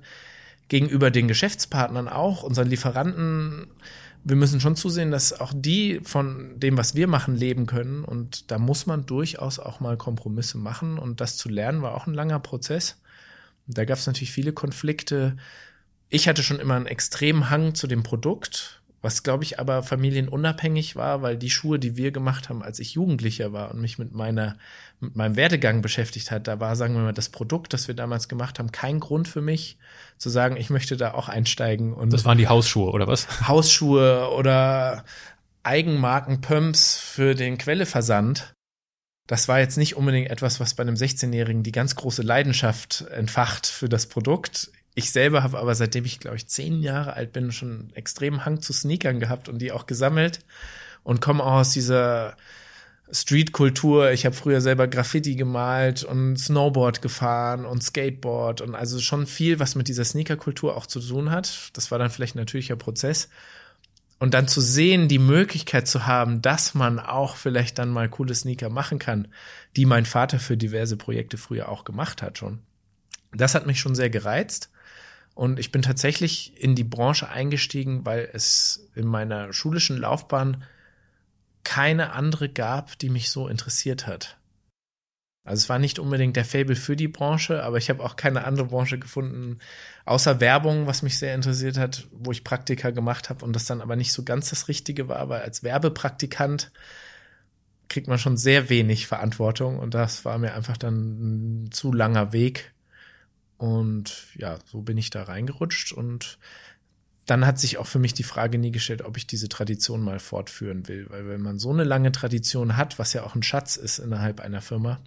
Speaker 3: gegenüber den Geschäftspartnern auch, unseren Lieferanten wir müssen schon zusehen, dass auch die von dem, was wir machen, leben können. Und da muss man durchaus auch mal Kompromisse machen. Und das zu lernen war auch ein langer Prozess. Da gab es natürlich viele Konflikte. Ich hatte schon immer einen extremen Hang zu dem Produkt was, glaube ich, aber familienunabhängig war, weil die Schuhe, die wir gemacht haben, als ich Jugendlicher war und mich mit meiner, mit meinem Werdegang beschäftigt hat, da war, sagen wir mal, das Produkt, das wir damals gemacht haben, kein Grund für mich zu sagen, ich möchte da auch einsteigen. Und
Speaker 1: das waren die Hausschuhe, oder was?
Speaker 3: Hausschuhe oder Eigenmarken-Pumps für den Quelleversand. Das war jetzt nicht unbedingt etwas, was bei einem 16-Jährigen die ganz große Leidenschaft entfacht für das Produkt. Ich selber habe aber seitdem ich, glaube ich, zehn Jahre alt bin, schon einen extremen Hang zu Sneakern gehabt und die auch gesammelt und komme auch aus dieser Streetkultur. Ich habe früher selber Graffiti gemalt und Snowboard gefahren und Skateboard und also schon viel, was mit dieser Sneakerkultur auch zu tun hat. Das war dann vielleicht ein natürlicher Prozess. Und dann zu sehen, die Möglichkeit zu haben, dass man auch vielleicht dann mal coole Sneaker machen kann, die mein Vater für diverse Projekte früher auch gemacht hat schon. Das hat mich schon sehr gereizt. Und ich bin tatsächlich in die Branche eingestiegen, weil es in meiner schulischen Laufbahn keine andere gab, die mich so interessiert hat. Also es war nicht unbedingt der Fable für die Branche, aber ich habe auch keine andere Branche gefunden, außer Werbung, was mich sehr interessiert hat, wo ich Praktika gemacht habe und das dann aber nicht so ganz das Richtige war, weil als Werbepraktikant kriegt man schon sehr wenig Verantwortung und das war mir einfach dann ein zu langer Weg. Und ja, so bin ich da reingerutscht und dann hat sich auch für mich die Frage nie gestellt, ob ich diese Tradition mal fortführen will. Weil wenn man so eine lange Tradition hat, was ja auch ein Schatz ist innerhalb einer Firma,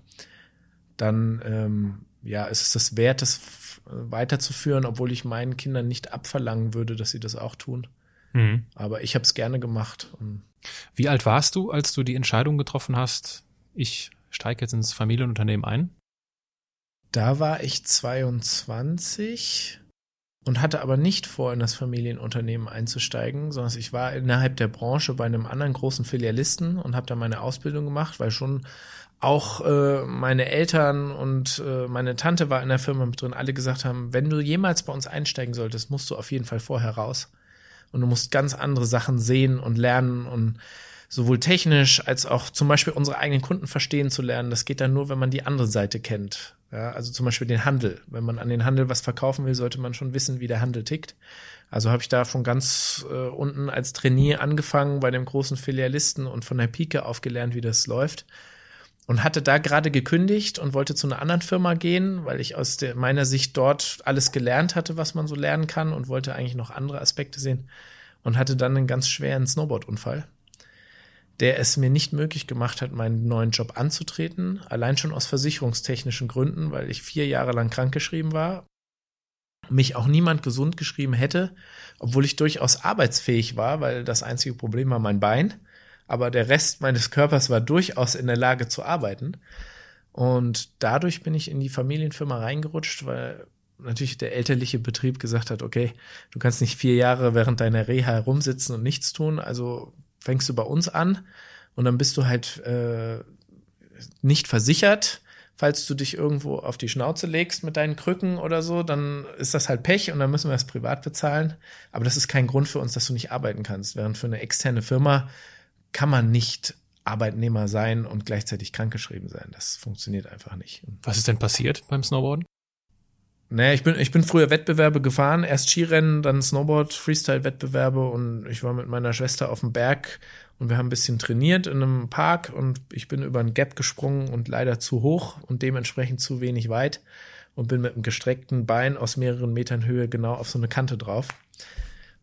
Speaker 3: dann ähm, ja, ist es das wert, das weiterzuführen, obwohl ich meinen Kindern nicht abverlangen würde, dass sie das auch tun. Mhm. Aber ich habe es gerne gemacht.
Speaker 1: Wie alt warst du, als du die Entscheidung getroffen hast, ich steige jetzt ins Familienunternehmen ein?
Speaker 3: Da war ich 22 und hatte aber nicht vor, in das Familienunternehmen einzusteigen, sondern ich war innerhalb der Branche bei einem anderen großen Filialisten und habe da meine Ausbildung gemacht, weil schon auch äh, meine Eltern und äh, meine Tante war in der Firma mit drin, alle gesagt haben, wenn du jemals bei uns einsteigen solltest, musst du auf jeden Fall vorher raus. Und du musst ganz andere Sachen sehen und lernen und sowohl technisch als auch zum Beispiel unsere eigenen Kunden verstehen zu lernen. Das geht dann nur, wenn man die andere Seite kennt. Ja, also zum Beispiel den Handel. Wenn man an den Handel was verkaufen will, sollte man schon wissen, wie der Handel tickt. Also habe ich da von ganz äh, unten als Trainier angefangen bei dem großen Filialisten und von der Pike aufgelernt, wie das läuft und hatte da gerade gekündigt und wollte zu einer anderen Firma gehen, weil ich aus der, meiner Sicht dort alles gelernt hatte, was man so lernen kann und wollte eigentlich noch andere Aspekte sehen und hatte dann einen ganz schweren Snowboardunfall, der es mir nicht möglich gemacht hat, meinen neuen Job anzutreten, allein schon aus versicherungstechnischen Gründen, weil ich vier Jahre lang krankgeschrieben war, mich auch niemand gesund geschrieben hätte, obwohl ich durchaus arbeitsfähig war, weil das einzige Problem war mein Bein. Aber der Rest meines Körpers war durchaus in der Lage zu arbeiten. Und dadurch bin ich in die Familienfirma reingerutscht, weil natürlich der elterliche Betrieb gesagt hat, okay, du kannst nicht vier Jahre während deiner Reha herumsitzen und nichts tun, also fängst du bei uns an und dann bist du halt äh, nicht versichert. Falls du dich irgendwo auf die Schnauze legst mit deinen Krücken oder so, dann ist das halt Pech und dann müssen wir das privat bezahlen. Aber das ist kein Grund für uns, dass du nicht arbeiten kannst. Während für eine externe Firma kann man nicht Arbeitnehmer sein und gleichzeitig krankgeschrieben sein. Das funktioniert einfach nicht.
Speaker 1: Was ist denn passiert beim Snowboarden?
Speaker 3: Naja, ich bin, ich bin früher Wettbewerbe gefahren, erst Skirennen, dann Snowboard, Freestyle-Wettbewerbe. Und ich war mit meiner Schwester auf dem Berg und wir haben ein bisschen trainiert in einem Park. Und ich bin über ein Gap gesprungen und leider zu hoch und dementsprechend zu wenig weit. Und bin mit einem gestreckten Bein aus mehreren Metern Höhe genau auf so eine Kante drauf.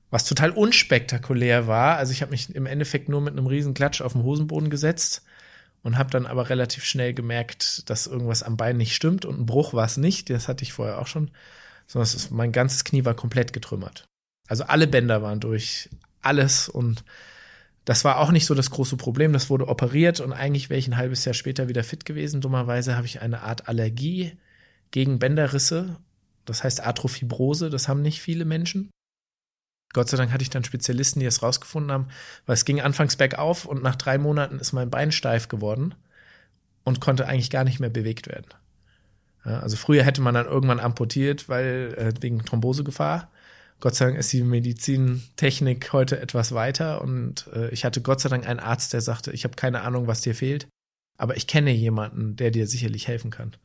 Speaker 3: Was total unspektakulär war. Also ich habe mich im Endeffekt nur mit einem riesen Klatsch auf den Hosenboden gesetzt und habe dann aber relativ schnell gemerkt, dass irgendwas am Bein nicht stimmt und ein Bruch war es nicht. Das hatte ich vorher auch schon, sondern ist, mein ganzes Knie war komplett getrümmert. Also alle Bänder waren durch, alles und das war auch nicht so das große Problem. Das wurde operiert und eigentlich wäre ich ein halbes Jahr später wieder fit gewesen. Dummerweise habe ich eine Art Allergie gegen Bänderrisse. Das heißt Arthrofibrose. Das haben nicht viele Menschen. Gott sei Dank hatte ich dann Spezialisten, die es rausgefunden haben, weil es ging anfangs bergauf und nach drei Monaten ist mein Bein steif geworden und konnte eigentlich gar nicht mehr bewegt werden. Ja, also früher hätte man dann irgendwann amputiert, weil äh, wegen Thrombosegefahr. Gott sei Dank ist die Medizintechnik heute etwas weiter und äh, ich hatte Gott sei Dank einen Arzt, der sagte, ich habe keine Ahnung, was dir fehlt, aber ich kenne jemanden, der dir sicherlich helfen kann.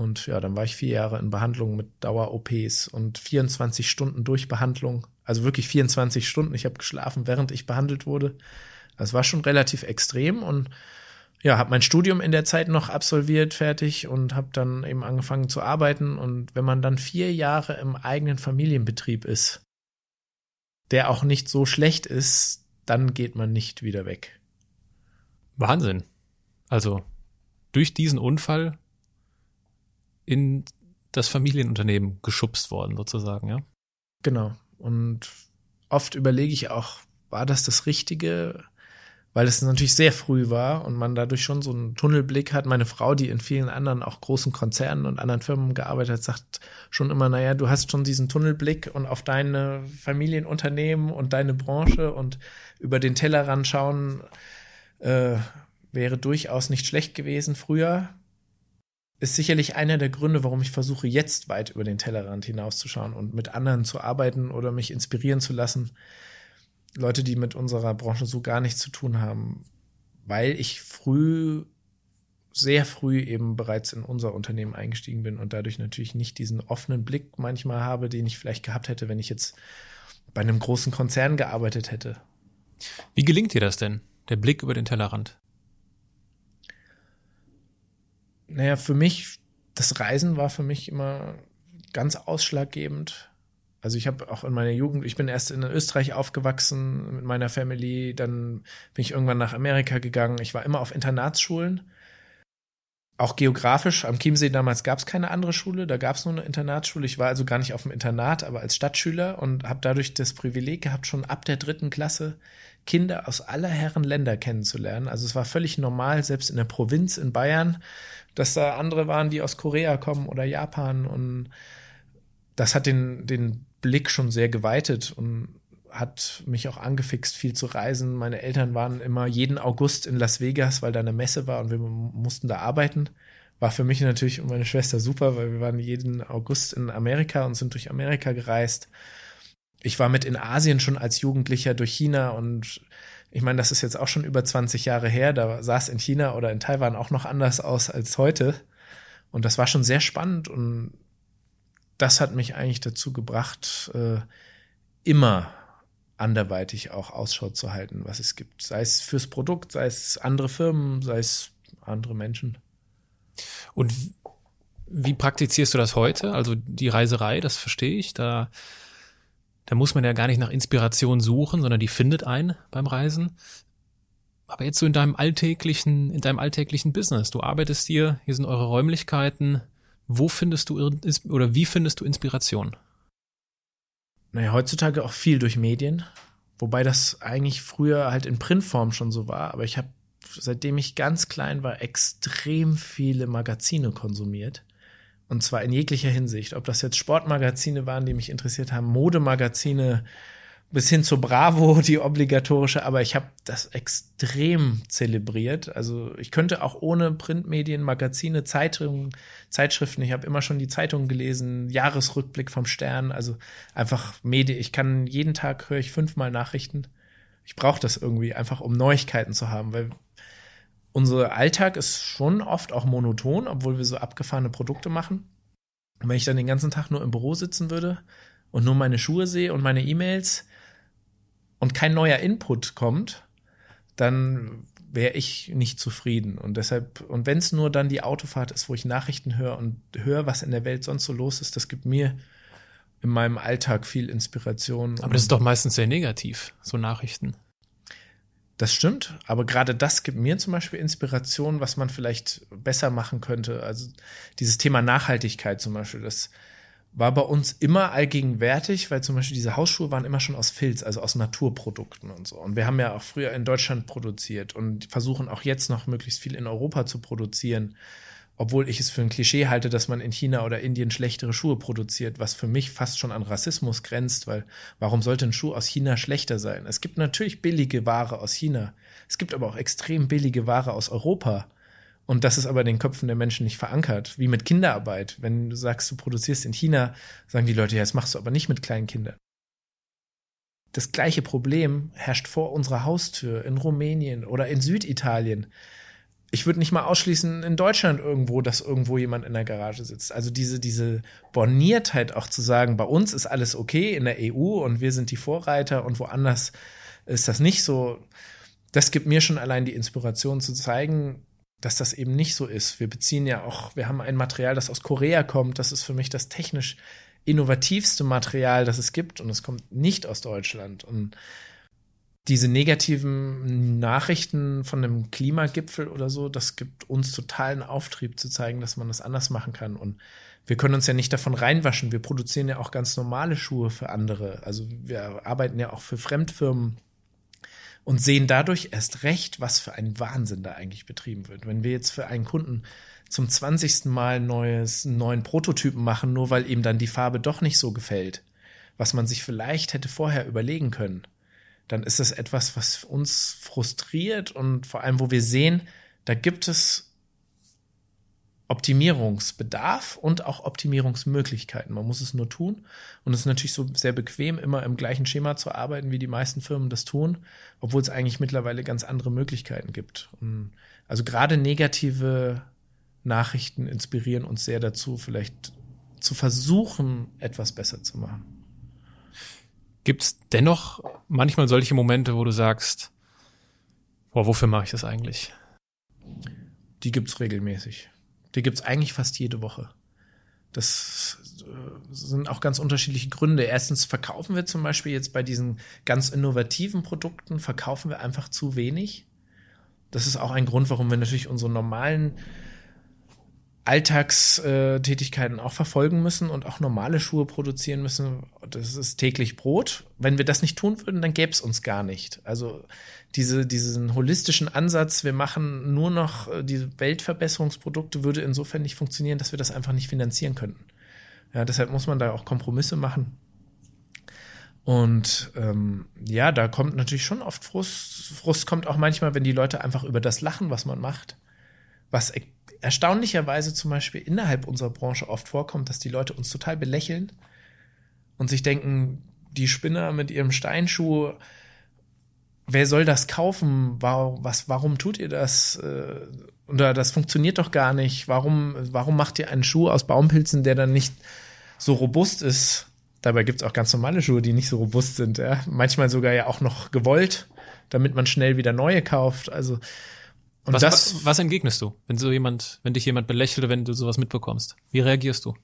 Speaker 3: Und ja, dann war ich vier Jahre in Behandlung mit Dauer-OPs und 24 Stunden durch Behandlung also wirklich 24 Stunden. Ich habe geschlafen, während ich behandelt wurde. Das war schon relativ extrem und ja, habe mein Studium in der Zeit noch absolviert, fertig und habe dann eben angefangen zu arbeiten. Und wenn man dann vier Jahre im eigenen Familienbetrieb ist, der auch nicht so schlecht ist, dann geht man nicht wieder weg.
Speaker 1: Wahnsinn. Also durch diesen Unfall in das Familienunternehmen geschubst worden, sozusagen, ja?
Speaker 3: Genau. Und oft überlege ich auch, war das das Richtige? Weil es natürlich sehr früh war und man dadurch schon so einen Tunnelblick hat. Meine Frau, die in vielen anderen, auch großen Konzernen und anderen Firmen gearbeitet hat, sagt schon immer, naja, du hast schon diesen Tunnelblick und auf deine Familienunternehmen und deine Branche und über den Tellerrand schauen, äh, wäre durchaus nicht schlecht gewesen früher ist sicherlich einer der Gründe, warum ich versuche, jetzt weit über den Tellerrand hinauszuschauen und mit anderen zu arbeiten oder mich inspirieren zu lassen. Leute, die mit unserer Branche so gar nichts zu tun haben, weil ich früh sehr früh eben bereits in unser Unternehmen eingestiegen bin und dadurch natürlich nicht diesen offenen Blick manchmal habe, den ich vielleicht gehabt hätte, wenn ich jetzt bei einem großen Konzern gearbeitet hätte.
Speaker 1: Wie gelingt dir das denn, der Blick über den Tellerrand?
Speaker 3: Naja, für mich, das Reisen war für mich immer ganz ausschlaggebend. Also ich habe auch in meiner Jugend, ich bin erst in Österreich aufgewachsen mit meiner Family, dann bin ich irgendwann nach Amerika gegangen. Ich war immer auf Internatsschulen. Auch geografisch, am Chiemsee damals gab es keine andere Schule, da gab es nur eine Internatsschule. Ich war also gar nicht auf dem Internat, aber als Stadtschüler und habe dadurch das Privileg gehabt, schon ab der dritten Klasse Kinder aus aller Herren Länder kennenzulernen. Also es war völlig normal, selbst in der Provinz in Bayern, dass da andere waren, die aus Korea kommen oder Japan und das hat den, den Blick schon sehr geweitet und hat mich auch angefixt, viel zu reisen. Meine Eltern waren immer jeden August in Las Vegas, weil da eine Messe war und wir mussten da arbeiten. War für mich natürlich und meine Schwester super, weil wir waren jeden August in Amerika und sind durch Amerika gereist. Ich war mit in Asien schon als Jugendlicher durch China und ich meine, das ist jetzt auch schon über 20 Jahre her. Da sah es in China oder in Taiwan auch noch anders aus als heute. Und das war schon sehr spannend und das hat mich eigentlich dazu gebracht, äh, immer anderweitig auch Ausschau zu halten, was es gibt. Sei es fürs Produkt, sei es andere Firmen, sei es andere Menschen.
Speaker 1: Und wie praktizierst du das heute? Also die Reiserei, das verstehe ich. Da, da muss man ja gar nicht nach Inspiration suchen, sondern die findet ein beim Reisen. Aber jetzt so in deinem alltäglichen, in deinem alltäglichen Business. Du arbeitest hier, hier sind eure Räumlichkeiten. Wo findest du oder wie findest du Inspiration?
Speaker 3: Naja, heutzutage auch viel durch Medien, wobei das eigentlich früher halt in Printform schon so war, aber ich habe seitdem ich ganz klein war extrem viele Magazine konsumiert und zwar in jeglicher Hinsicht, ob das jetzt Sportmagazine waren, die mich interessiert haben, Modemagazine, bis hin zur Bravo, die obligatorische, aber ich habe das extrem zelebriert. Also ich könnte auch ohne Printmedien, Magazine, Zeitungen, Zeitschriften, ich habe immer schon die Zeitungen gelesen, Jahresrückblick vom Stern, also einfach Medien. Ich kann jeden Tag höre ich fünfmal Nachrichten. Ich brauche das irgendwie einfach, um Neuigkeiten zu haben, weil unser Alltag ist schon oft auch monoton, obwohl wir so abgefahrene Produkte machen. Und wenn ich dann den ganzen Tag nur im Büro sitzen würde und nur meine Schuhe sehe und meine E-Mails, und kein neuer Input kommt, dann wäre ich nicht zufrieden. Und deshalb, und wenn es nur dann die Autofahrt ist, wo ich Nachrichten höre und höre, was in der Welt sonst so los ist, das gibt mir in meinem Alltag viel Inspiration.
Speaker 1: Aber das ist doch meistens sehr negativ, so Nachrichten.
Speaker 3: Das stimmt, aber gerade das gibt mir zum Beispiel Inspiration, was man vielleicht besser machen könnte. Also dieses Thema Nachhaltigkeit zum Beispiel, das war bei uns immer allgegenwärtig, weil zum Beispiel diese Hausschuhe waren immer schon aus Filz, also aus Naturprodukten und so. Und wir haben ja auch früher in Deutschland produziert und versuchen auch jetzt noch möglichst viel in Europa zu produzieren. Obwohl ich es für ein Klischee halte, dass man in China oder Indien schlechtere Schuhe produziert, was für mich fast schon an Rassismus grenzt, weil warum sollte ein Schuh aus China schlechter sein? Es gibt natürlich billige Ware aus China. Es gibt aber auch extrem billige Ware aus Europa. Und das ist aber in den Köpfen der Menschen nicht verankert, wie mit Kinderarbeit. Wenn du sagst, du produzierst in China, sagen die Leute, ja, das machst du aber nicht mit kleinen Kindern. Das gleiche Problem herrscht vor unserer Haustür in Rumänien oder in Süditalien. Ich würde nicht mal ausschließen in Deutschland irgendwo, dass irgendwo jemand in der Garage sitzt. Also diese, diese Borniertheit auch zu sagen, bei uns ist alles okay in der EU und wir sind die Vorreiter und woanders ist das nicht so. Das gibt mir schon allein die Inspiration zu zeigen, dass das eben nicht so ist. Wir beziehen ja auch, wir haben ein Material, das aus Korea kommt. Das ist für mich das technisch innovativste Material, das es gibt und es kommt nicht aus Deutschland. Und diese negativen Nachrichten von einem Klimagipfel oder so, das gibt uns totalen Auftrieb zu zeigen, dass man das anders machen kann. Und wir können uns ja nicht davon reinwaschen. Wir produzieren ja auch ganz normale Schuhe für andere. Also wir arbeiten ja auch für Fremdfirmen und sehen dadurch erst recht, was für ein Wahnsinn da eigentlich betrieben wird. Wenn wir jetzt für einen Kunden zum 20. Mal neues, einen neuen Prototypen machen, nur weil ihm dann die Farbe doch nicht so gefällt, was man sich vielleicht hätte vorher überlegen können, dann ist das etwas, was uns frustriert und vor allem, wo wir sehen, da gibt es Optimierungsbedarf und auch Optimierungsmöglichkeiten. Man muss es nur tun. Und es ist natürlich so sehr bequem, immer im gleichen Schema zu arbeiten, wie die meisten Firmen das tun, obwohl es eigentlich mittlerweile ganz andere Möglichkeiten gibt. Und also gerade negative Nachrichten inspirieren uns sehr dazu, vielleicht zu versuchen, etwas besser zu machen.
Speaker 1: Gibt es dennoch manchmal solche Momente, wo du sagst, boah, wofür mache ich das eigentlich?
Speaker 3: Die gibt es regelmäßig. Die gibt es eigentlich fast jede Woche. Das äh, sind auch ganz unterschiedliche Gründe. Erstens verkaufen wir zum Beispiel jetzt bei diesen ganz innovativen Produkten, verkaufen wir einfach zu wenig. Das ist auch ein Grund, warum wir natürlich unsere normalen Alltagstätigkeiten auch verfolgen müssen und auch normale Schuhe produzieren müssen. Das ist täglich Brot. Wenn wir das nicht tun würden, dann gäbe es uns gar nicht. Also diese, diesen holistischen Ansatz, wir machen nur noch äh, diese Weltverbesserungsprodukte, würde insofern nicht funktionieren, dass wir das einfach nicht finanzieren könnten. Ja, deshalb muss man da auch Kompromisse machen. Und ähm, ja, da kommt natürlich schon oft Frust. Frust kommt auch manchmal, wenn die Leute einfach über das lachen, was man macht. Was erstaunlicherweise zum Beispiel innerhalb unserer Branche oft vorkommt, dass die Leute uns total belächeln und sich denken, die Spinner mit ihrem Steinschuh, wer soll das kaufen? Warum, was, warum tut ihr das? Äh, oder das funktioniert doch gar nicht. Warum, warum macht ihr einen Schuh aus Baumpilzen, der dann nicht so robust ist? Dabei gibt es auch ganz normale Schuhe, die nicht so robust sind. Ja? Manchmal sogar ja auch noch gewollt, damit man schnell wieder neue kauft. Also
Speaker 1: und was, das, was entgegnest du, wenn so jemand, wenn dich jemand belächelt oder wenn du sowas mitbekommst? Wie reagierst du?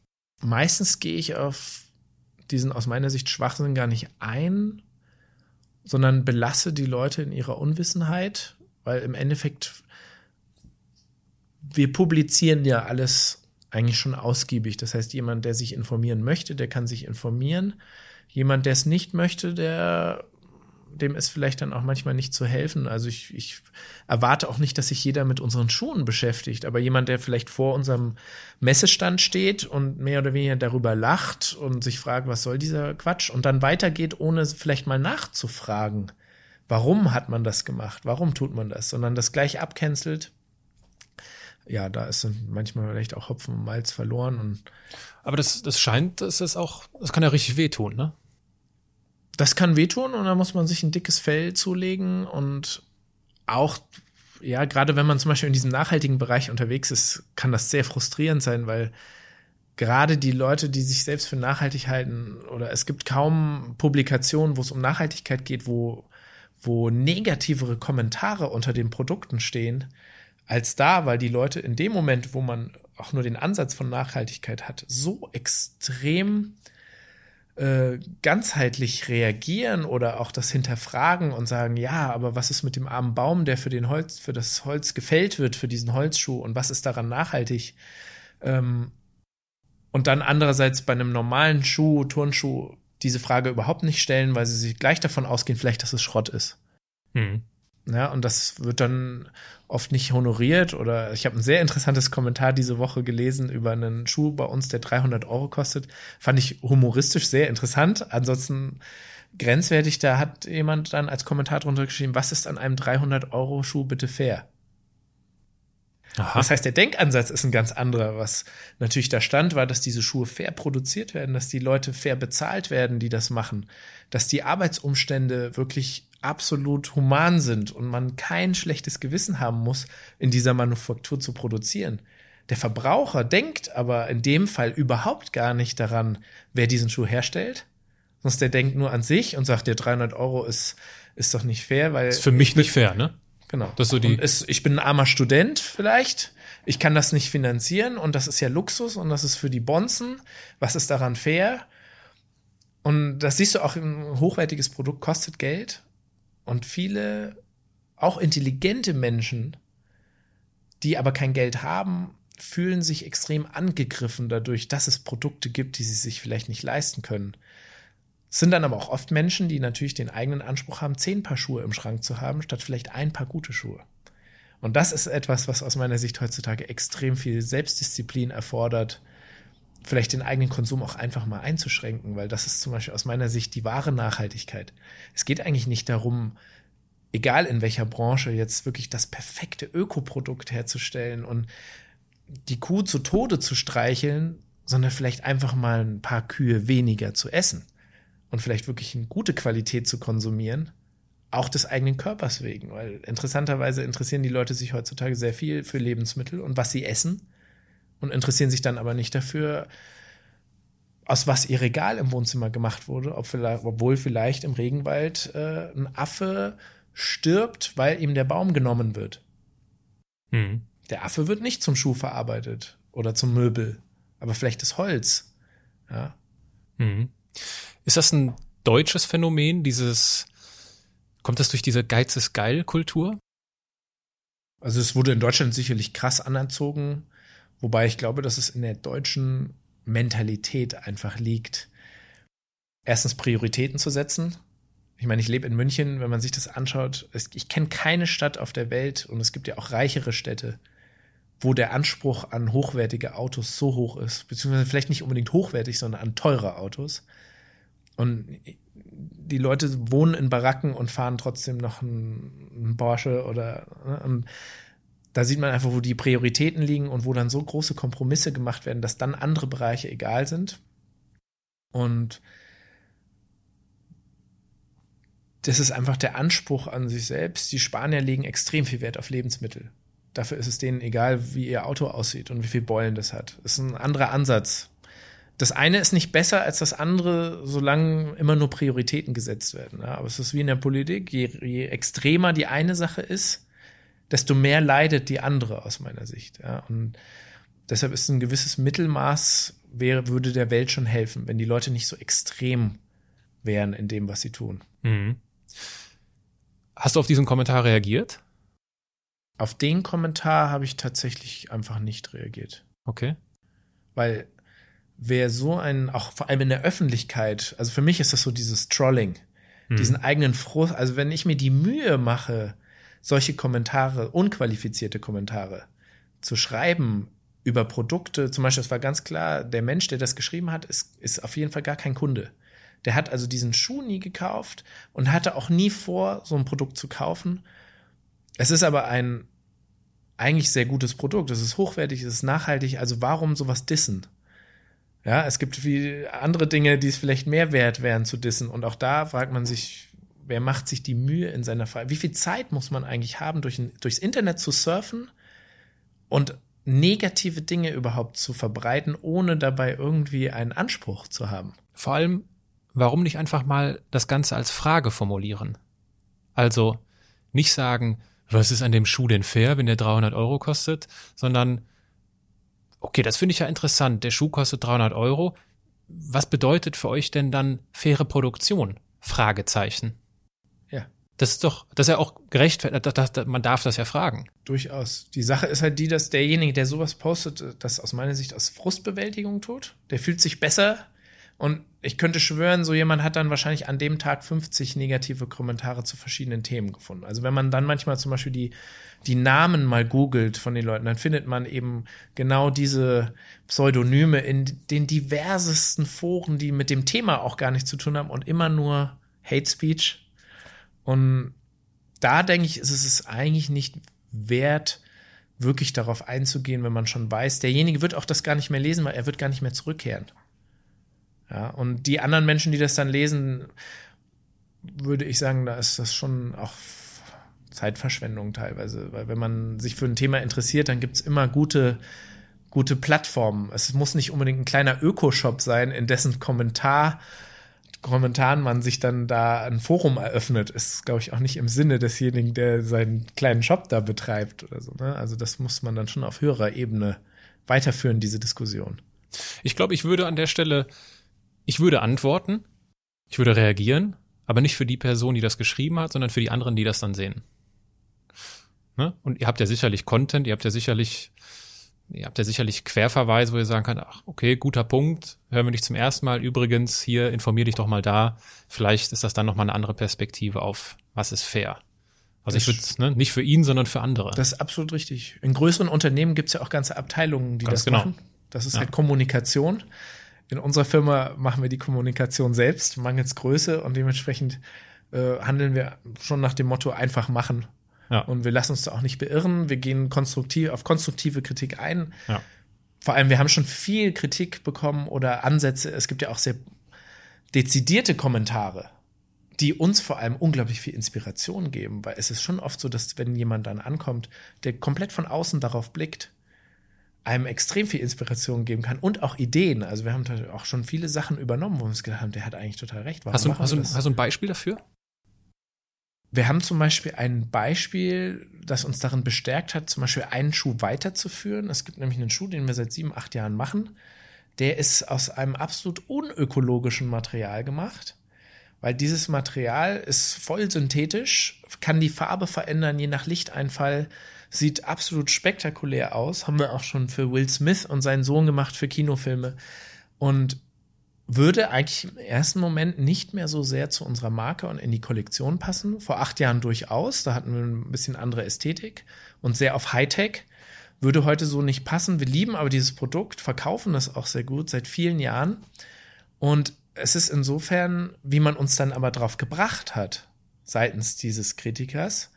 Speaker 3: Meistens gehe ich auf diesen aus meiner Sicht Schwachsinn gar nicht ein, sondern belasse die Leute in ihrer Unwissenheit, weil im Endeffekt wir publizieren ja alles eigentlich schon ausgiebig. Das heißt, jemand, der sich informieren möchte, der kann sich informieren. Jemand, der es nicht möchte, der dem ist vielleicht dann auch manchmal nicht zu helfen. Also ich, ich erwarte auch nicht, dass sich jeder mit unseren Schuhen beschäftigt, aber jemand, der vielleicht vor unserem Messestand steht und mehr oder weniger darüber lacht und sich fragt, was soll dieser Quatsch und dann weitergeht, ohne vielleicht mal nachzufragen, warum hat man das gemacht, warum tut man das, sondern das gleich abcancelt. Ja, da ist manchmal vielleicht auch Hopfen und Malz verloren und
Speaker 1: aber das, das scheint, das ist auch, das kann ja richtig wehtun, ne?
Speaker 3: Das kann wehtun und da muss man sich ein dickes Fell zulegen und auch, ja, gerade wenn man zum Beispiel in diesem nachhaltigen Bereich unterwegs ist, kann das sehr frustrierend sein, weil gerade die Leute, die sich selbst für nachhaltig halten, oder es gibt kaum Publikationen, wo es um Nachhaltigkeit geht, wo, wo negativere Kommentare unter den Produkten stehen, als da, weil die Leute in dem Moment, wo man auch nur den Ansatz von Nachhaltigkeit hat, so extrem äh, ganzheitlich reagieren oder auch das hinterfragen und sagen, ja, aber was ist mit dem armen Baum, der für den Holz, für das Holz gefällt wird, für diesen Holzschuh und was ist daran nachhaltig? Ähm, und dann andererseits bei einem normalen Schuh, Turnschuh, diese Frage überhaupt nicht stellen, weil sie sich gleich davon ausgehen, vielleicht, dass es Schrott ist. Mhm. Ja, und das wird dann oft nicht honoriert. Oder ich habe ein sehr interessantes Kommentar diese Woche gelesen über einen Schuh bei uns, der 300 Euro kostet. Fand ich humoristisch sehr interessant. Ansonsten grenzwertig, da hat jemand dann als Kommentar drunter geschrieben, was ist an einem 300 Euro Schuh bitte fair? Aha. Das heißt, der Denkansatz ist ein ganz anderer. Was natürlich da stand, war, dass diese Schuhe fair produziert werden, dass die Leute fair bezahlt werden, die das machen, dass die Arbeitsumstände wirklich absolut human sind und man kein schlechtes Gewissen haben muss, in dieser Manufaktur zu produzieren. Der Verbraucher denkt aber in dem Fall überhaupt gar nicht daran, wer diesen Schuh herstellt, sonst der denkt nur an sich und sagt, der 300 Euro ist, ist doch nicht fair, weil.
Speaker 1: Ist für mich nicht fair, ne?
Speaker 3: Genau. Das so die ist, ich bin ein armer Student vielleicht. Ich kann das nicht finanzieren und das ist ja Luxus und das ist für die Bonzen. Was ist daran fair? Und das siehst du auch, ein hochwertiges Produkt kostet Geld und viele, auch intelligente Menschen, die aber kein Geld haben, fühlen sich extrem angegriffen dadurch, dass es Produkte gibt, die sie sich vielleicht nicht leisten können. Es sind dann aber auch oft Menschen, die natürlich den eigenen Anspruch haben, zehn Paar Schuhe im Schrank zu haben, statt vielleicht ein paar gute Schuhe. Und das ist etwas, was aus meiner Sicht heutzutage extrem viel Selbstdisziplin erfordert, vielleicht den eigenen Konsum auch einfach mal einzuschränken, weil das ist zum Beispiel aus meiner Sicht die wahre Nachhaltigkeit. Es geht eigentlich nicht darum, egal in welcher Branche, jetzt wirklich das perfekte Ökoprodukt herzustellen und die Kuh zu Tode zu streicheln, sondern vielleicht einfach mal ein paar Kühe weniger zu essen und vielleicht wirklich eine gute Qualität zu konsumieren, auch des eigenen Körpers wegen, weil interessanterweise interessieren die Leute sich heutzutage sehr viel für Lebensmittel und was sie essen und interessieren sich dann aber nicht dafür, aus was ihr Regal im Wohnzimmer gemacht wurde, obwohl vielleicht im Regenwald äh, ein Affe stirbt, weil ihm der Baum genommen wird.
Speaker 1: Mhm.
Speaker 3: Der Affe wird nicht zum Schuh verarbeitet oder zum Möbel, aber vielleicht das Holz. Ja.
Speaker 1: Mhm. Ist das ein deutsches Phänomen, dieses, kommt das durch diese Geiz ist geil Kultur?
Speaker 3: Also es wurde in Deutschland sicherlich krass anerzogen, wobei ich glaube, dass es in der deutschen Mentalität einfach liegt, erstens Prioritäten zu setzen. Ich meine, ich lebe in München, wenn man sich das anschaut, ich kenne keine Stadt auf der Welt und es gibt ja auch reichere Städte, wo der Anspruch an hochwertige Autos so hoch ist, beziehungsweise vielleicht nicht unbedingt hochwertig, sondern an teure Autos. Und die Leute wohnen in Baracken und fahren trotzdem noch einen Porsche oder ne, da sieht man einfach, wo die Prioritäten liegen und wo dann so große Kompromisse gemacht werden, dass dann andere Bereiche egal sind. Und das ist einfach der Anspruch an sich selbst. Die Spanier legen extrem viel Wert auf Lebensmittel. Dafür ist es denen egal, wie ihr Auto aussieht und wie viel Beulen das hat. Das ist ein anderer Ansatz. Das eine ist nicht besser als das andere, solange immer nur Prioritäten gesetzt werden. Ja, aber es ist wie in der Politik. Je, je extremer die eine Sache ist, desto mehr leidet die andere aus meiner Sicht. Ja. Und deshalb ist ein gewisses Mittelmaß wäre, würde der Welt schon helfen, wenn die Leute nicht so extrem wären in dem, was sie tun.
Speaker 1: Mhm. Hast du auf diesen Kommentar reagiert?
Speaker 3: Auf den Kommentar habe ich tatsächlich einfach nicht reagiert.
Speaker 1: Okay.
Speaker 3: Weil wer so ein, auch vor allem in der Öffentlichkeit, also für mich ist das so dieses Trolling, mhm. diesen eigenen Frust, also wenn ich mir die Mühe mache, solche Kommentare, unqualifizierte Kommentare zu schreiben über Produkte, zum Beispiel, es war ganz klar, der Mensch, der das geschrieben hat, ist, ist auf jeden Fall gar kein Kunde. Der hat also diesen Schuh nie gekauft und hatte auch nie vor, so ein Produkt zu kaufen. Es ist aber ein eigentlich sehr gutes Produkt. Es ist hochwertig, es ist nachhaltig. Also warum sowas dissen? Ja, es gibt wie andere Dinge, die es vielleicht mehr wert wären zu dissen. Und auch da fragt man sich, wer macht sich die Mühe in seiner Freiheit? Wie viel Zeit muss man eigentlich haben, durch ein, durchs Internet zu surfen und negative Dinge überhaupt zu verbreiten, ohne dabei irgendwie einen Anspruch zu haben?
Speaker 1: Vor allem, warum nicht einfach mal das Ganze als Frage formulieren? Also nicht sagen, was ist an dem Schuh denn fair, wenn der 300 Euro kostet, sondern, okay, das finde ich ja interessant, der Schuh kostet 300 Euro. Was bedeutet für euch denn dann faire Produktion? Fragezeichen. Das ist doch, das ist ja auch gerechtfertigt, das, das, man darf das ja fragen.
Speaker 3: Durchaus. Die Sache ist halt die, dass derjenige, der sowas postet, das aus meiner Sicht aus Frustbewältigung tut. Der fühlt sich besser. Und ich könnte schwören, so jemand hat dann wahrscheinlich an dem Tag 50 negative Kommentare zu verschiedenen Themen gefunden. Also wenn man dann manchmal zum Beispiel die, die Namen mal googelt von den Leuten, dann findet man eben genau diese Pseudonyme in den diversesten Foren, die mit dem Thema auch gar nichts zu tun haben und immer nur Hate Speech und da denke ich, ist es eigentlich nicht wert, wirklich darauf einzugehen, wenn man schon weiß, derjenige wird auch das gar nicht mehr lesen, weil er wird gar nicht mehr zurückkehren. Ja, und die anderen Menschen, die das dann lesen, würde ich sagen, da ist das schon auch Zeitverschwendung teilweise, weil wenn man sich für ein Thema interessiert, dann gibt es immer gute, gute Plattformen. Es muss nicht unbedingt ein kleiner Ökoshop sein, in dessen Kommentar Kommentaren man sich dann da ein Forum eröffnet, ist, glaube ich, auch nicht im Sinne desjenigen, der seinen kleinen Shop da betreibt oder so. Ne? Also das muss man dann schon auf höherer Ebene weiterführen, diese Diskussion.
Speaker 1: Ich glaube, ich würde an der Stelle, ich würde antworten, ich würde reagieren, aber nicht für die Person, die das geschrieben hat, sondern für die anderen, die das dann sehen. Ne? Und ihr habt ja sicherlich Content, ihr habt ja sicherlich ihr habt ja sicherlich Querverweise, wo ihr sagen könnt, ach, okay, guter Punkt, hören wir nicht zum ersten Mal. Übrigens, hier informier dich doch mal da. Vielleicht ist das dann nochmal eine andere Perspektive auf, was ist fair. Also das ich würde ne, nicht für ihn, sondern für andere.
Speaker 3: Das ist absolut richtig. In größeren Unternehmen gibt es ja auch ganze Abteilungen, die Ganz das genau. machen. Das ist ja. halt Kommunikation. In unserer Firma machen wir die Kommunikation selbst, mangels Größe und dementsprechend äh, handeln wir schon nach dem Motto einfach machen Ja. Und wir lassen uns da auch nicht beirren. Wir gehen konstruktiv auf konstruktive Kritik ein.
Speaker 1: Ja.
Speaker 3: Vor allem, wir haben schon viel Kritik bekommen oder Ansätze. Es gibt ja auch sehr dezidierte Kommentare, die uns vor allem unglaublich viel Inspiration geben, weil es ist schon oft so, dass wenn jemand dann ankommt, der komplett von außen darauf blickt, einem extrem viel Inspiration geben kann und auch Ideen. Also wir haben auch schon viele Sachen übernommen, wo wir uns gedacht haben, der hat eigentlich total recht.
Speaker 1: Warum hast, du, hast, du, hast du ein Beispiel dafür?
Speaker 3: Wir haben zum Beispiel ein Beispiel, das uns darin bestärkt hat, zum Beispiel einen Schuh weiterzuführen. Es gibt nämlich einen Schuh, den wir seit sieben, acht Jahren machen. Der ist aus einem absolut unökologischen Material gemacht, weil dieses Material ist voll synthetisch, kann die Farbe verändern je nach Lichteinfall, sieht absolut spektakulär aus. Haben wir auch schon für Will Smith und seinen Sohn gemacht für Kinofilme. Und würde eigentlich im ersten Moment nicht mehr so sehr zu unserer Marke und in die Kollektion passen. Vor acht Jahren durchaus, da hatten wir ein bisschen andere Ästhetik und sehr auf Hightech. Würde heute so nicht passen. Wir lieben aber dieses Produkt, verkaufen das auch sehr gut seit vielen Jahren. Und es ist insofern, wie man uns dann aber drauf gebracht hat, seitens dieses Kritikers,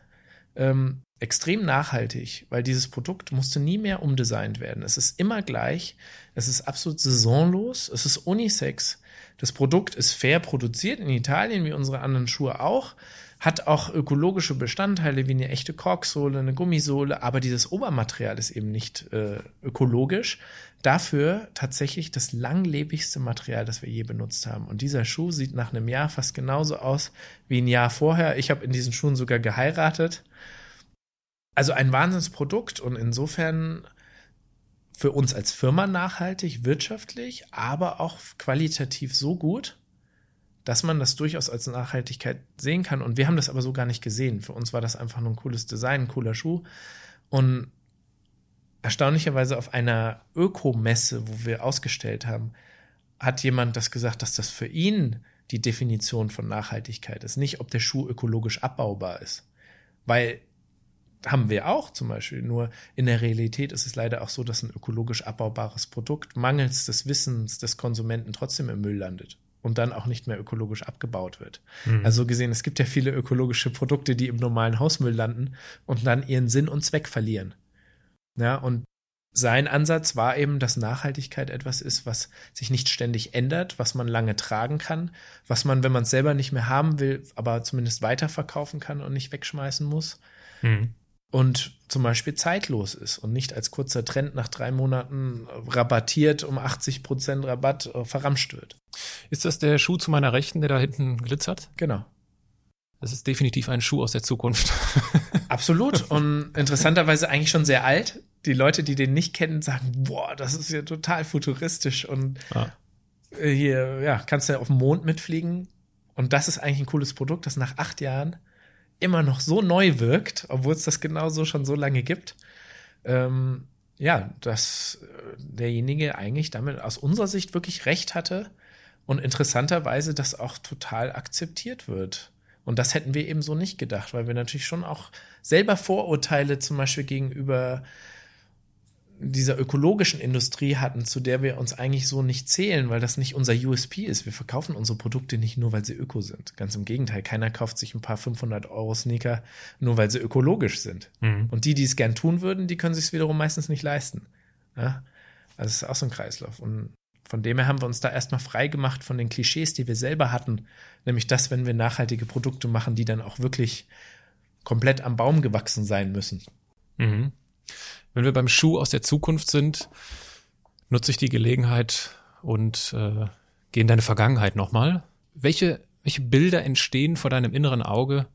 Speaker 3: ähm, extrem nachhaltig, weil dieses Produkt musste nie mehr umdesignt werden. Es ist immer gleich, es ist absolut saisonlos, es ist Unisex. Das Produkt ist fair produziert in Italien, wie unsere anderen Schuhe auch, hat auch ökologische Bestandteile wie eine echte Korksohle, eine Gummisohle, aber dieses Obermaterial ist eben nicht äh, ökologisch. Dafür tatsächlich das langlebigste Material, das wir je benutzt haben. Und dieser Schuh sieht nach einem Jahr fast genauso aus wie ein Jahr vorher. Ich habe in diesen Schuhen sogar geheiratet also ein Wahnsinnsprodukt und insofern für uns als Firma nachhaltig, wirtschaftlich, aber auch qualitativ so gut, dass man das durchaus als Nachhaltigkeit sehen kann. Und wir haben das aber so gar nicht gesehen. Für uns war das einfach nur ein cooles Design, ein cooler Schuh. Und erstaunlicherweise auf einer Ökomesse, wo wir ausgestellt haben, hat jemand das gesagt, dass das für ihn die Definition von Nachhaltigkeit ist. Nicht, ob der Schuh ökologisch abbaubar ist. Weil haben wir auch zum Beispiel. Nur in der Realität ist es leider auch so, dass ein ökologisch abbaubares Produkt mangels des Wissens des Konsumenten trotzdem im Müll landet und dann auch nicht mehr ökologisch abgebaut wird. Mhm. Also gesehen, es gibt ja viele ökologische Produkte, die im normalen Hausmüll landen und dann ihren Sinn und Zweck verlieren. Ja, und sein Ansatz war eben, dass Nachhaltigkeit etwas ist, was sich nicht ständig ändert, was man lange tragen kann, was man, wenn man es selber nicht mehr haben will, aber zumindest weiterverkaufen kann und nicht wegschmeißen muss. Mhm und zum Beispiel zeitlos ist und nicht als kurzer Trend nach drei Monaten rabattiert um 80 Prozent Rabatt äh, verramscht wird.
Speaker 1: Ist das der Schuh zu meiner Rechten, der da hinten glitzert?
Speaker 3: Genau.
Speaker 1: Das ist definitiv ein Schuh aus der Zukunft.
Speaker 3: Absolut. Und interessanterweise eigentlich schon sehr alt. Die Leute, die den nicht kennen, sagen, boah, das ist ja total futuristisch und ah. hier, ja, kannst du ja auf dem Mond mitfliegen. Und das ist eigentlich ein cooles Produkt, das nach acht Jahren immer noch so neu wirkt, obwohl es das genauso schon so lange gibt. Ähm, ja, dass äh, derjenige eigentlich damit aus unserer Sicht wirklich recht hatte und interessanterweise das auch total akzeptiert wird. Und das hätten wir eben so nicht gedacht, weil wir natürlich schon auch selber Vorurteile zum Beispiel gegenüber dieser ökologischen Industrie hatten, zu der wir uns eigentlich so nicht zählen, weil das nicht unser USP ist. Wir verkaufen unsere Produkte nicht nur, weil sie öko sind. Ganz im Gegenteil, keiner kauft sich ein paar 500 Euro Sneaker nur, weil sie ökologisch sind. Mhm. Und die, die es gern tun würden, die können sich es wiederum meistens nicht leisten. Ja? Also es ist auch so ein Kreislauf. Und von dem her haben wir uns da erstmal frei gemacht von den Klischees, die wir selber hatten. Nämlich das, wenn wir nachhaltige Produkte machen, die dann auch wirklich komplett am Baum gewachsen sein müssen.
Speaker 1: Mhm. Wenn wir beim Schuh aus der Zukunft sind, nutze ich die Gelegenheit und äh, gehe in deine Vergangenheit nochmal. Welche, welche Bilder entstehen vor deinem inneren Auge,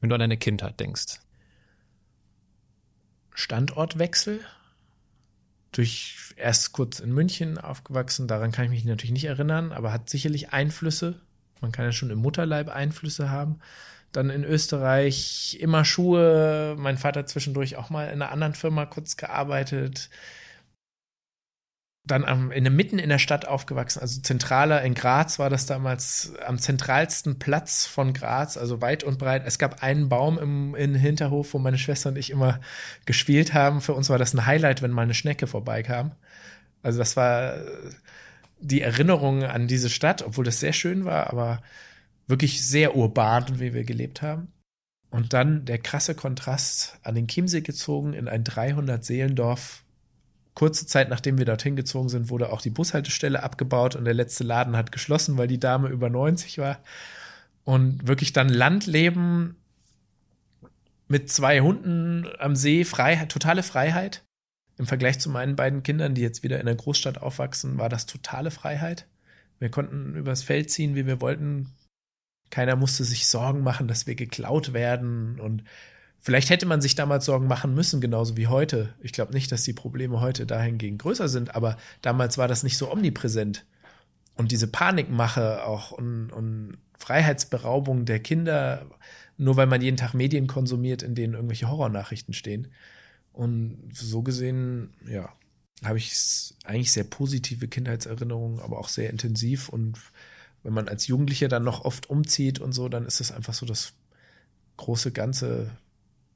Speaker 1: wenn du an deine Kindheit denkst?
Speaker 3: Standortwechsel. Durch erst kurz in München aufgewachsen, daran kann ich mich natürlich nicht erinnern, aber hat sicherlich Einflüsse. Man kann ja schon im Mutterleib Einflüsse haben. Dann in Österreich immer Schuhe. Mein Vater zwischendurch auch mal in einer anderen Firma kurz gearbeitet. Dann am, in der, mitten in der Stadt aufgewachsen, also zentraler in Graz war das damals am zentralsten Platz von Graz, also weit und breit. Es gab einen Baum im, im Hinterhof, wo meine Schwester und ich immer gespielt haben. Für uns war das ein Highlight, wenn mal eine Schnecke vorbeikam. Also das war die Erinnerung an diese Stadt, obwohl das sehr schön war, aber wirklich sehr urban, wie wir gelebt haben. Und dann der krasse Kontrast an den Chiemsee gezogen in ein 300-Seelendorf. Kurze Zeit nachdem wir dorthin gezogen sind, wurde auch die Bushaltestelle abgebaut und der letzte Laden hat geschlossen, weil die Dame über 90 war. Und wirklich dann Landleben mit zwei Hunden am See, Freiheit, totale Freiheit. Im Vergleich zu meinen beiden Kindern, die jetzt wieder in der Großstadt aufwachsen, war das totale Freiheit. Wir konnten übers Feld ziehen, wie wir wollten, keiner musste sich Sorgen machen, dass wir geklaut werden. Und vielleicht hätte man sich damals Sorgen machen müssen, genauso wie heute. Ich glaube nicht, dass die Probleme heute dahingehend größer sind, aber damals war das nicht so omnipräsent. Und diese Panikmache auch und, und Freiheitsberaubung der Kinder, nur weil man jeden Tag Medien konsumiert, in denen irgendwelche Horrornachrichten stehen. Und so gesehen, ja, habe ich eigentlich sehr positive Kindheitserinnerungen, aber auch sehr intensiv und wenn man als Jugendlicher dann noch oft umzieht und so, dann ist es einfach so das große Ganze,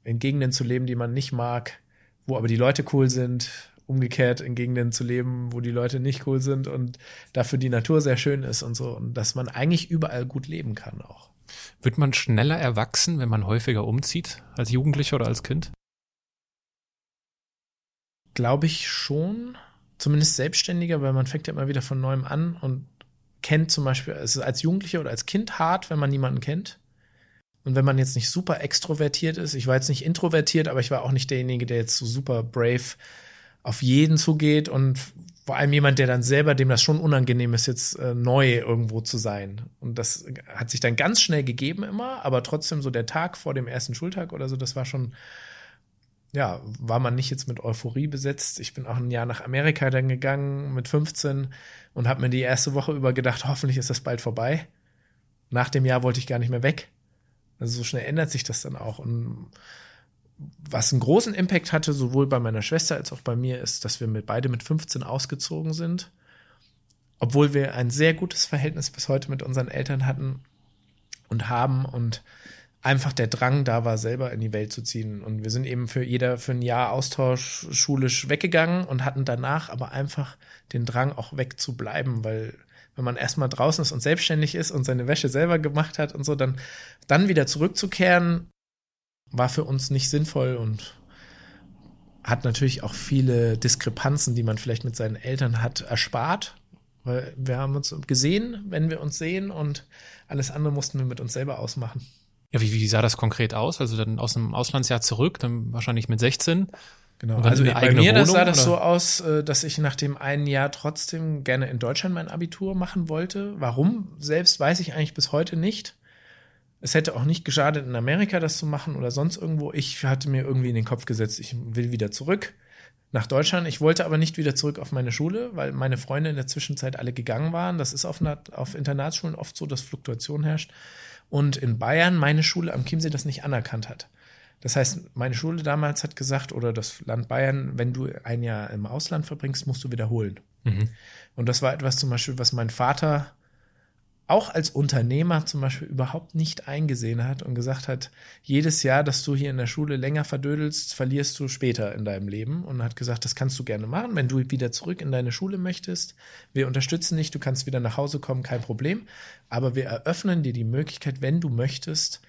Speaker 3: in Gegenden zu leben, die man nicht mag, wo aber die Leute cool sind, umgekehrt in Gegenden zu leben, wo die Leute nicht cool sind und dafür die Natur sehr schön ist und so und dass man eigentlich überall gut leben kann auch.
Speaker 1: Wird man schneller erwachsen, wenn man häufiger umzieht, als Jugendlicher oder als Kind?
Speaker 3: Glaube ich schon. Zumindest selbstständiger, weil man fängt ja immer wieder von neuem an und kennt zum Beispiel, es ist als Jugendlicher oder als Kind hart, wenn man niemanden kennt. Und wenn man jetzt nicht super extrovertiert ist, ich war jetzt nicht introvertiert, aber ich war auch nicht derjenige, der jetzt so super brave auf jeden zugeht und vor allem jemand, der dann selber, dem das schon unangenehm ist, jetzt äh, neu irgendwo zu sein. Und das hat sich dann ganz schnell gegeben immer, aber trotzdem so der Tag vor dem ersten Schultag oder so, das war schon ja, war man nicht jetzt mit Euphorie besetzt. Ich bin auch ein Jahr nach Amerika dann gegangen mit 15 und habe mir die erste Woche über gedacht, hoffentlich ist das bald vorbei. Nach dem Jahr wollte ich gar nicht mehr weg. Also so schnell ändert sich das dann auch. Und was einen großen Impact hatte, sowohl bei meiner Schwester als auch bei mir, ist, dass wir mit beide mit 15 ausgezogen sind. Obwohl wir ein sehr gutes Verhältnis bis heute mit unseren Eltern hatten und haben und einfach der Drang da war, selber in die Welt zu ziehen. Und wir sind eben für jeder für ein Jahr Austausch schulisch weggegangen und hatten danach aber einfach den Drang, auch wegzubleiben, weil wenn man erstmal draußen ist und selbstständig ist und seine Wäsche selber gemacht hat und so, dann, dann wieder zurückzukehren, war für uns nicht sinnvoll und hat natürlich auch viele Diskrepanzen, die man vielleicht mit seinen Eltern hat, erspart. Weil wir haben uns gesehen, wenn wir uns sehen und alles andere mussten wir mit uns selber ausmachen.
Speaker 1: Ja, wie, wie sah das konkret aus? Also dann aus dem Auslandsjahr zurück, dann wahrscheinlich mit 16.
Speaker 3: Genau, also bei mir Wohnung, sah das oder? so aus, äh, dass ich nach dem einen Jahr trotzdem gerne in Deutschland mein Abitur machen wollte. Warum selbst weiß ich eigentlich bis heute nicht. Es hätte auch nicht geschadet, in Amerika das zu machen oder sonst irgendwo. Ich hatte mir irgendwie in den Kopf gesetzt, ich will wieder zurück nach Deutschland. Ich wollte aber nicht wieder zurück auf meine Schule, weil meine Freunde in der Zwischenzeit alle gegangen waren. Das ist auf, auf Internatsschulen oft so, dass Fluktuation herrscht und in Bayern meine Schule am Chiemsee das nicht anerkannt hat. Das heißt, meine Schule damals hat gesagt, oder das Land Bayern, wenn du ein Jahr im Ausland verbringst, musst du wiederholen. Mhm. Und das war etwas zum Beispiel, was mein Vater auch als Unternehmer zum Beispiel überhaupt nicht eingesehen hat und gesagt hat, jedes Jahr, dass du hier in der Schule länger verdödelst, verlierst du später in deinem Leben und hat gesagt, das kannst du gerne machen, wenn du wieder zurück in deine Schule möchtest. Wir unterstützen dich, du kannst wieder nach Hause kommen, kein Problem. Aber wir eröffnen dir die Möglichkeit, wenn du möchtest,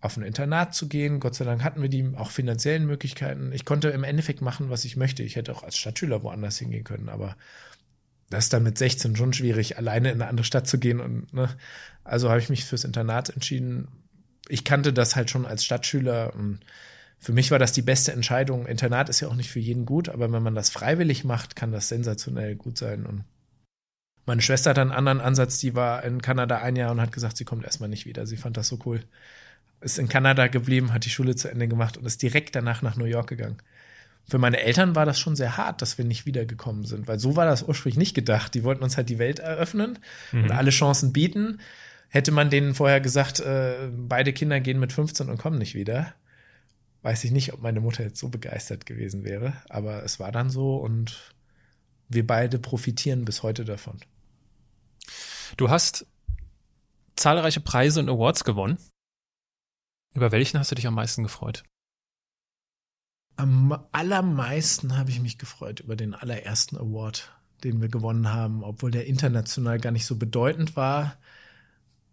Speaker 3: auf ein Internat zu gehen. Gott sei Dank hatten wir die auch finanziellen Möglichkeiten. Ich konnte im Endeffekt machen, was ich möchte. Ich hätte auch als Stadtschüler woanders hingehen können, aber das ist dann mit 16 schon schwierig, alleine in eine andere Stadt zu gehen. Und ne, also habe ich mich fürs Internat entschieden. Ich kannte das halt schon als Stadtschüler. Und für mich war das die beste Entscheidung. Internat ist ja auch nicht für jeden gut, aber wenn man das freiwillig macht, kann das sensationell gut sein. Und meine Schwester hat einen anderen Ansatz, die war in Kanada ein Jahr und hat gesagt, sie kommt erstmal nicht wieder. Sie fand das so cool. Ist in Kanada geblieben, hat die Schule zu Ende gemacht und ist direkt danach nach New York gegangen für meine Eltern war das schon sehr hart, dass wir nicht wiedergekommen sind, weil so war das ursprünglich nicht gedacht. Die wollten uns halt die Welt eröffnen mhm. und alle Chancen bieten. Hätte man denen vorher gesagt, äh, beide Kinder gehen mit 15 und kommen nicht wieder, weiß ich nicht, ob meine Mutter jetzt so begeistert gewesen wäre. Aber es war dann so und wir beide profitieren bis heute davon.
Speaker 1: Du hast zahlreiche Preise und Awards gewonnen. Über welchen hast du dich am meisten gefreut?
Speaker 3: Am allermeisten habe ich mich gefreut über den allerersten Award, den wir gewonnen haben, obwohl der international gar nicht so bedeutend war.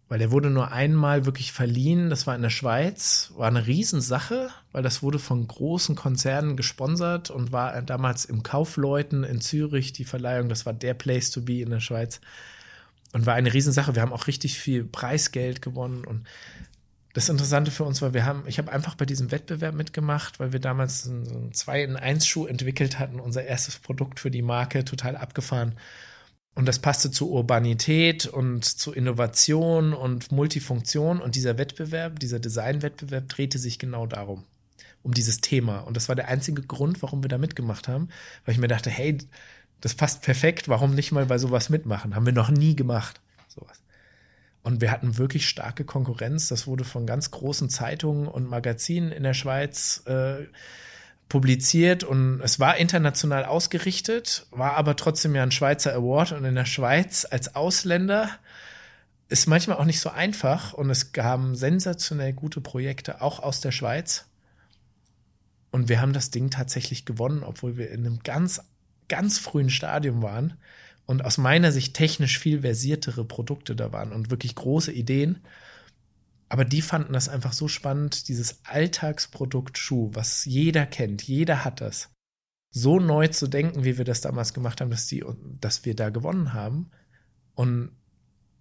Speaker 3: weil der wurde nur einmal wirklich verliehen. Das war in der Schweiz, war eine Riesensache, weil das wurde von großen Konzernen gesponsert und war damals im Kaufleuten in Zürich die Verleihung. Das war der Place to be in der Schweiz und war eine Riesensache. Wir haben auch richtig viel Preisgeld gewonnen und das Interessante für uns war, wir haben, ich habe einfach bei diesem Wettbewerb mitgemacht, weil wir damals einen 2 in 1 Schuh entwickelt hatten, unser erstes Produkt für die Marke, total abgefahren. Und das passte zu Urbanität und zu Innovation und Multifunktion. Und dieser Wettbewerb, dieser Designwettbewerb drehte sich genau darum, um dieses Thema. Und das war der einzige Grund, warum wir da mitgemacht haben, weil ich mir dachte, hey, das passt perfekt, warum nicht mal bei sowas mitmachen? Haben wir noch nie gemacht. Und wir hatten wirklich starke Konkurrenz. Das wurde von ganz großen Zeitungen und Magazinen in der Schweiz äh, publiziert. Und es war international ausgerichtet, war aber trotzdem ja ein Schweizer Award. Und in der Schweiz als Ausländer ist manchmal auch nicht so einfach. Und es gab sensationell gute Projekte auch aus der Schweiz. Und wir haben das Ding tatsächlich gewonnen, obwohl wir in einem ganz ganz frühen Stadium waren und aus meiner Sicht technisch viel versiertere Produkte da waren und wirklich große Ideen aber die fanden das einfach so spannend, dieses Alltagsprodukt Schuh, was jeder kennt, jeder hat das, so neu zu denken, wie wir das damals gemacht haben, dass, die, dass wir da gewonnen haben. Und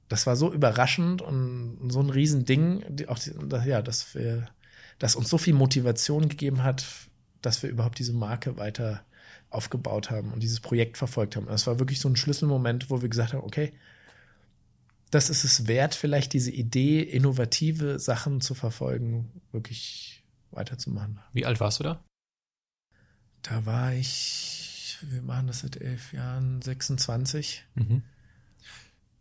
Speaker 3: das war so überraschend und so ein Riesending, auch, ja, dass wir, dass uns so viel Motivation gegeben hat, dass wir überhaupt diese Marke weiter aufgebaut haben und dieses Projekt verfolgt haben. Das war wirklich so ein Schlüsselmoment, wo wir gesagt haben, okay, das ist es wert, vielleicht diese Idee, innovative Sachen zu verfolgen, wirklich weiterzumachen.
Speaker 1: Wie alt warst du da?
Speaker 3: Da war ich, wir machen das seit elf Jahren, 26.
Speaker 1: Mhm.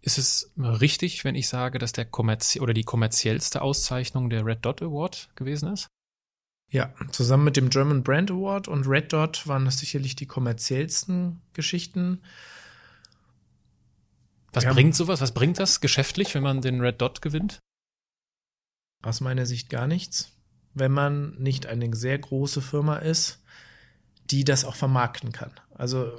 Speaker 1: Ist es richtig, wenn ich sage, dass der kommerzie oder die kommerziellste Auszeichnung der Red Dot Award gewesen ist?
Speaker 3: Ja, zusammen mit dem German Brand Award und Red Dot waren das sicherlich die kommerziellsten Geschichten.
Speaker 1: Was ja. bringt sowas? Was bringt das geschäftlich, wenn man den Red Dot gewinnt?
Speaker 3: Aus meiner Sicht gar nichts. Wenn man nicht eine sehr große Firma ist, die das auch vermarkten kann. Also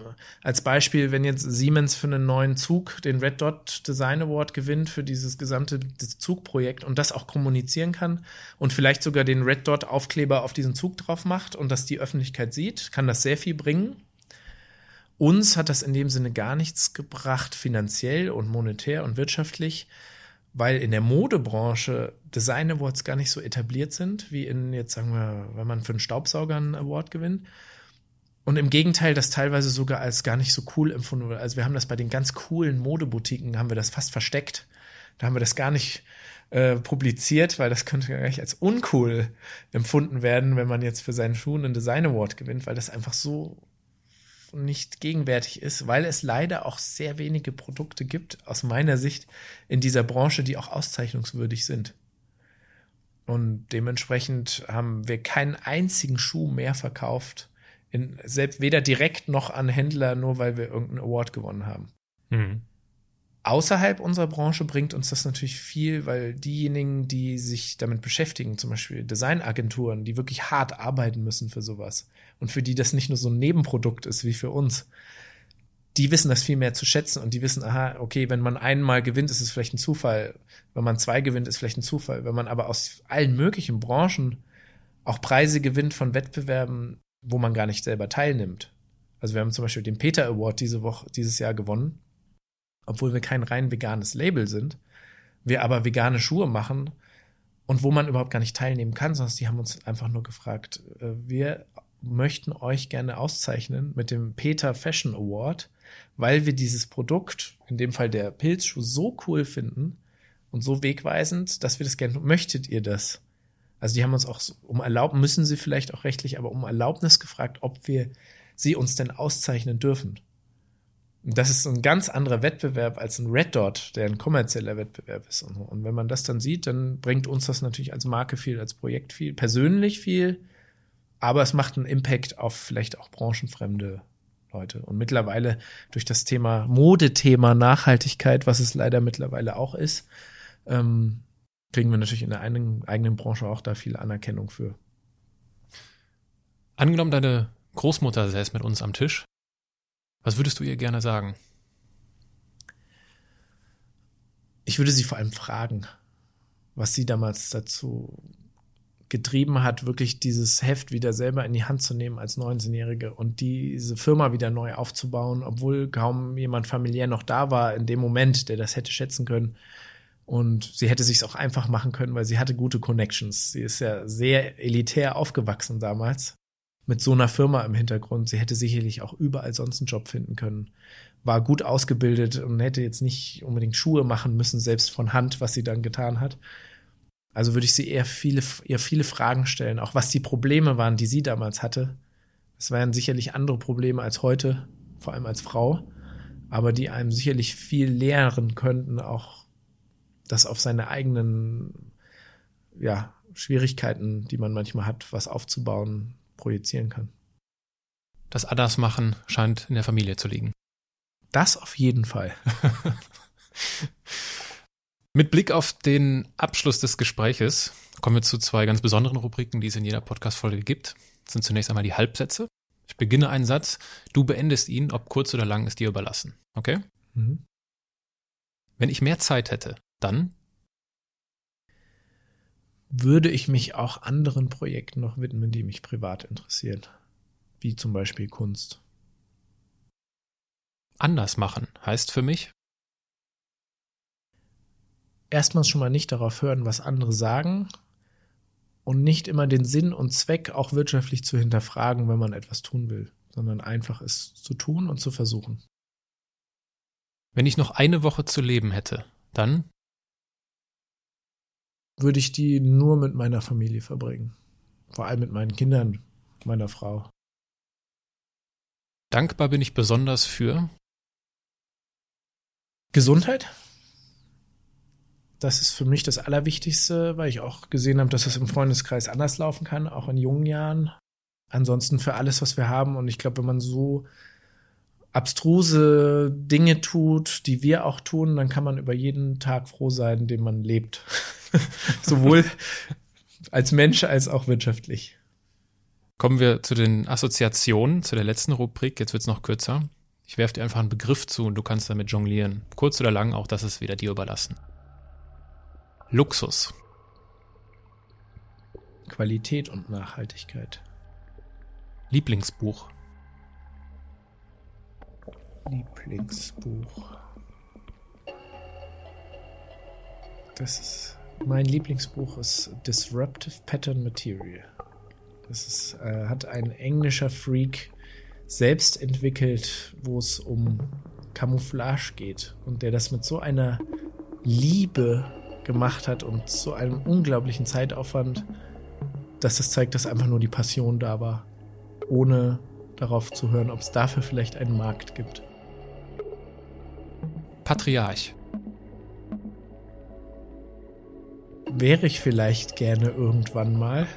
Speaker 3: als Beispiel, wenn jetzt Siemens für einen neuen Zug den Red Dot Design Award gewinnt für dieses gesamte Zugprojekt und das auch kommunizieren kann und vielleicht sogar den Red Dot Aufkleber auf diesen Zug drauf macht und das die Öffentlichkeit sieht, kann das sehr viel bringen. Uns hat das in dem Sinne gar nichts gebracht, finanziell und monetär und wirtschaftlich, weil in der Modebranche Design Awards gar nicht so etabliert sind, wie in, jetzt sagen wir, wenn man für einen Staubsauger einen Award gewinnt. Und im Gegenteil, das teilweise sogar als gar nicht so cool empfunden wurde. Also wir haben das bei den ganz coolen Modeboutiquen, haben wir das fast versteckt. Da haben wir das gar nicht äh, publiziert, weil das könnte gleich als uncool empfunden werden, wenn man jetzt für seinen Schuh einen Design Award gewinnt, weil das einfach so nicht gegenwärtig ist, weil es leider auch sehr wenige Produkte gibt, aus meiner Sicht, in dieser Branche, die auch auszeichnungswürdig sind. Und dementsprechend haben wir keinen einzigen Schuh mehr verkauft, in, selbst weder direkt noch an Händler, nur weil wir irgendeinen Award gewonnen haben. Mhm. Außerhalb unserer Branche bringt uns das natürlich viel, weil diejenigen, die sich damit beschäftigen, zum Beispiel Designagenturen, die wirklich hart arbeiten müssen für sowas und für die das nicht nur so ein Nebenprodukt ist wie für uns, die wissen das viel mehr zu schätzen und die wissen, aha, okay, wenn man einmal gewinnt, ist es vielleicht ein Zufall. Wenn man zwei gewinnt, ist vielleicht ein Zufall. Wenn man aber aus allen möglichen Branchen auch Preise gewinnt von Wettbewerben, wo man gar nicht selber teilnimmt. Also wir haben zum Beispiel den Peter Award diese Woche, dieses Jahr gewonnen obwohl wir kein rein veganes Label sind, wir aber vegane Schuhe machen und wo man überhaupt gar nicht teilnehmen kann, sondern die haben uns einfach nur gefragt, äh, wir möchten euch gerne auszeichnen mit dem Peter Fashion Award, weil wir dieses Produkt, in dem Fall der Pilzschuh, so cool finden und so wegweisend, dass wir das gerne, möchtet ihr das? Also die haben uns auch um erlauben, müssen sie vielleicht auch rechtlich, aber um Erlaubnis gefragt, ob wir sie uns denn auszeichnen dürfen. Das ist ein ganz anderer Wettbewerb als ein Red Dot, der ein kommerzieller Wettbewerb ist. Und, und wenn man das dann sieht, dann bringt uns das natürlich als Marke viel, als Projekt viel, persönlich viel, aber es macht einen Impact auf vielleicht auch branchenfremde Leute. Und mittlerweile durch das Thema Modethema Nachhaltigkeit, was es leider mittlerweile auch ist, ähm, kriegen wir natürlich in der eigenen, eigenen Branche auch da viel Anerkennung für.
Speaker 1: Angenommen, deine Großmutter säß mit uns am Tisch was würdest du ihr gerne sagen?
Speaker 3: Ich würde sie vor allem fragen, was sie damals dazu getrieben hat, wirklich dieses Heft wieder selber in die Hand zu nehmen als 19-Jährige und diese Firma wieder neu aufzubauen, obwohl kaum jemand familiär noch da war in dem Moment, der das hätte schätzen können. Und sie hätte sich auch einfach machen können, weil sie hatte gute Connections. Sie ist ja sehr elitär aufgewachsen damals mit so einer Firma im Hintergrund. Sie hätte sicherlich auch überall sonst einen Job finden können. War gut ausgebildet und hätte jetzt nicht unbedingt Schuhe machen müssen, selbst von Hand, was sie dann getan hat. Also würde ich sie eher viele, eher viele Fragen stellen, auch was die Probleme waren, die sie damals hatte. Es waren sicherlich andere Probleme als heute, vor allem als Frau, aber die einem sicherlich viel lehren könnten, auch das auf seine eigenen ja, Schwierigkeiten, die man manchmal hat, was aufzubauen, projizieren kann.
Speaker 1: Das Adas machen scheint in der Familie zu liegen.
Speaker 3: Das auf jeden Fall.
Speaker 1: Mit Blick auf den Abschluss des Gespräches kommen wir zu zwei ganz besonderen Rubriken, die es in jeder Podcast-Folge gibt. Das sind zunächst einmal die Halbsätze. Ich beginne einen Satz, du beendest ihn, ob kurz oder lang, ist dir überlassen. Okay? Mhm. Wenn ich mehr Zeit hätte, dann
Speaker 3: würde ich mich auch anderen Projekten noch widmen, die mich privat interessieren, wie zum Beispiel Kunst.
Speaker 1: Anders machen heißt für mich
Speaker 3: erstmals schon mal nicht darauf hören, was andere sagen und nicht immer den Sinn und Zweck auch wirtschaftlich zu hinterfragen, wenn man etwas tun will, sondern einfach es zu tun und zu versuchen.
Speaker 1: Wenn ich noch eine Woche zu leben hätte, dann
Speaker 3: würde ich die nur mit meiner Familie verbringen. Vor allem mit meinen Kindern, meiner Frau.
Speaker 1: Dankbar bin ich besonders für
Speaker 3: Gesundheit, das ist für mich das Allerwichtigste, weil ich auch gesehen habe, dass es im Freundeskreis anders laufen kann, auch in jungen Jahren. Ansonsten für alles, was wir haben. Und ich glaube, wenn man so abstruse Dinge tut, die wir auch tun, dann kann man über jeden Tag froh sein, den man lebt. Sowohl als Mensch als auch wirtschaftlich.
Speaker 1: Kommen wir zu den Assoziationen, zu der letzten Rubrik. Jetzt wird es noch kürzer. Ich werfe dir einfach einen Begriff zu und du kannst damit jonglieren. Kurz oder lang, auch das ist wieder dir überlassen. Luxus.
Speaker 3: Qualität und Nachhaltigkeit.
Speaker 1: Lieblingsbuch.
Speaker 3: Lieblingsbuch. Das ist mein Lieblingsbuch ist Disruptive Pattern Material. Das ist, äh, hat ein englischer Freak selbst entwickelt, wo es um Camouflage geht und der das mit so einer Liebe gemacht hat und zu einem unglaublichen Zeitaufwand, dass das zeigt, dass einfach nur die Passion da war, ohne darauf zu hören, ob es dafür vielleicht einen Markt gibt.
Speaker 1: Patriarch.
Speaker 3: Wäre ich vielleicht gerne irgendwann mal,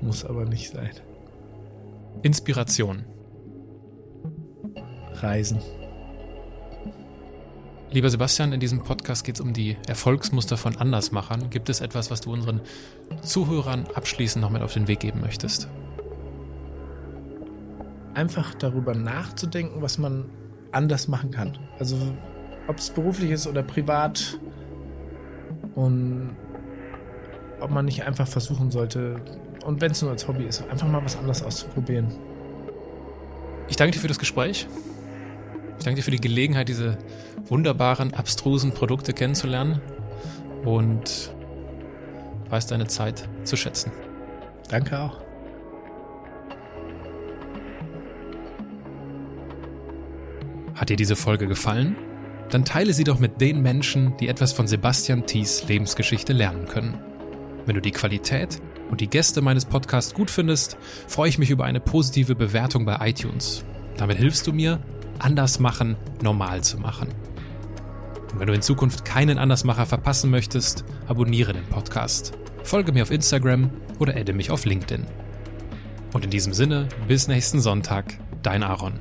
Speaker 3: muss aber nicht sein.
Speaker 1: Inspiration.
Speaker 3: Reisen.
Speaker 1: Lieber Sebastian, in diesem Podcast geht es um die Erfolgsmuster von Andersmachern. Gibt es etwas, was du unseren Zuhörern abschließend noch mit auf den Weg geben möchtest?
Speaker 3: Einfach darüber nachzudenken, was man anders machen kann. Also ob es beruflich ist oder privat und ob man nicht einfach versuchen sollte, und wenn es nur als Hobby ist, einfach mal was anderes auszuprobieren.
Speaker 1: Ich danke dir für das Gespräch. Ich danke dir für die Gelegenheit, diese wunderbaren, abstrusen Produkte kennenzulernen und weiß deine Zeit zu schätzen.
Speaker 3: Danke auch.
Speaker 1: Hat dir diese Folge gefallen? Dann teile sie doch mit den Menschen, die etwas von Sebastian Thies Lebensgeschichte lernen können. Wenn du die Qualität und die Gäste meines Podcasts gut findest, freue ich mich über eine positive Bewertung bei iTunes. Damit hilfst du mir, Andersmachen normal zu machen. Und wenn du in Zukunft keinen Andersmacher verpassen möchtest, abonniere den Podcast, folge mir auf Instagram oder adde mich auf LinkedIn. Und in diesem Sinne, bis nächsten Sonntag, dein Aaron.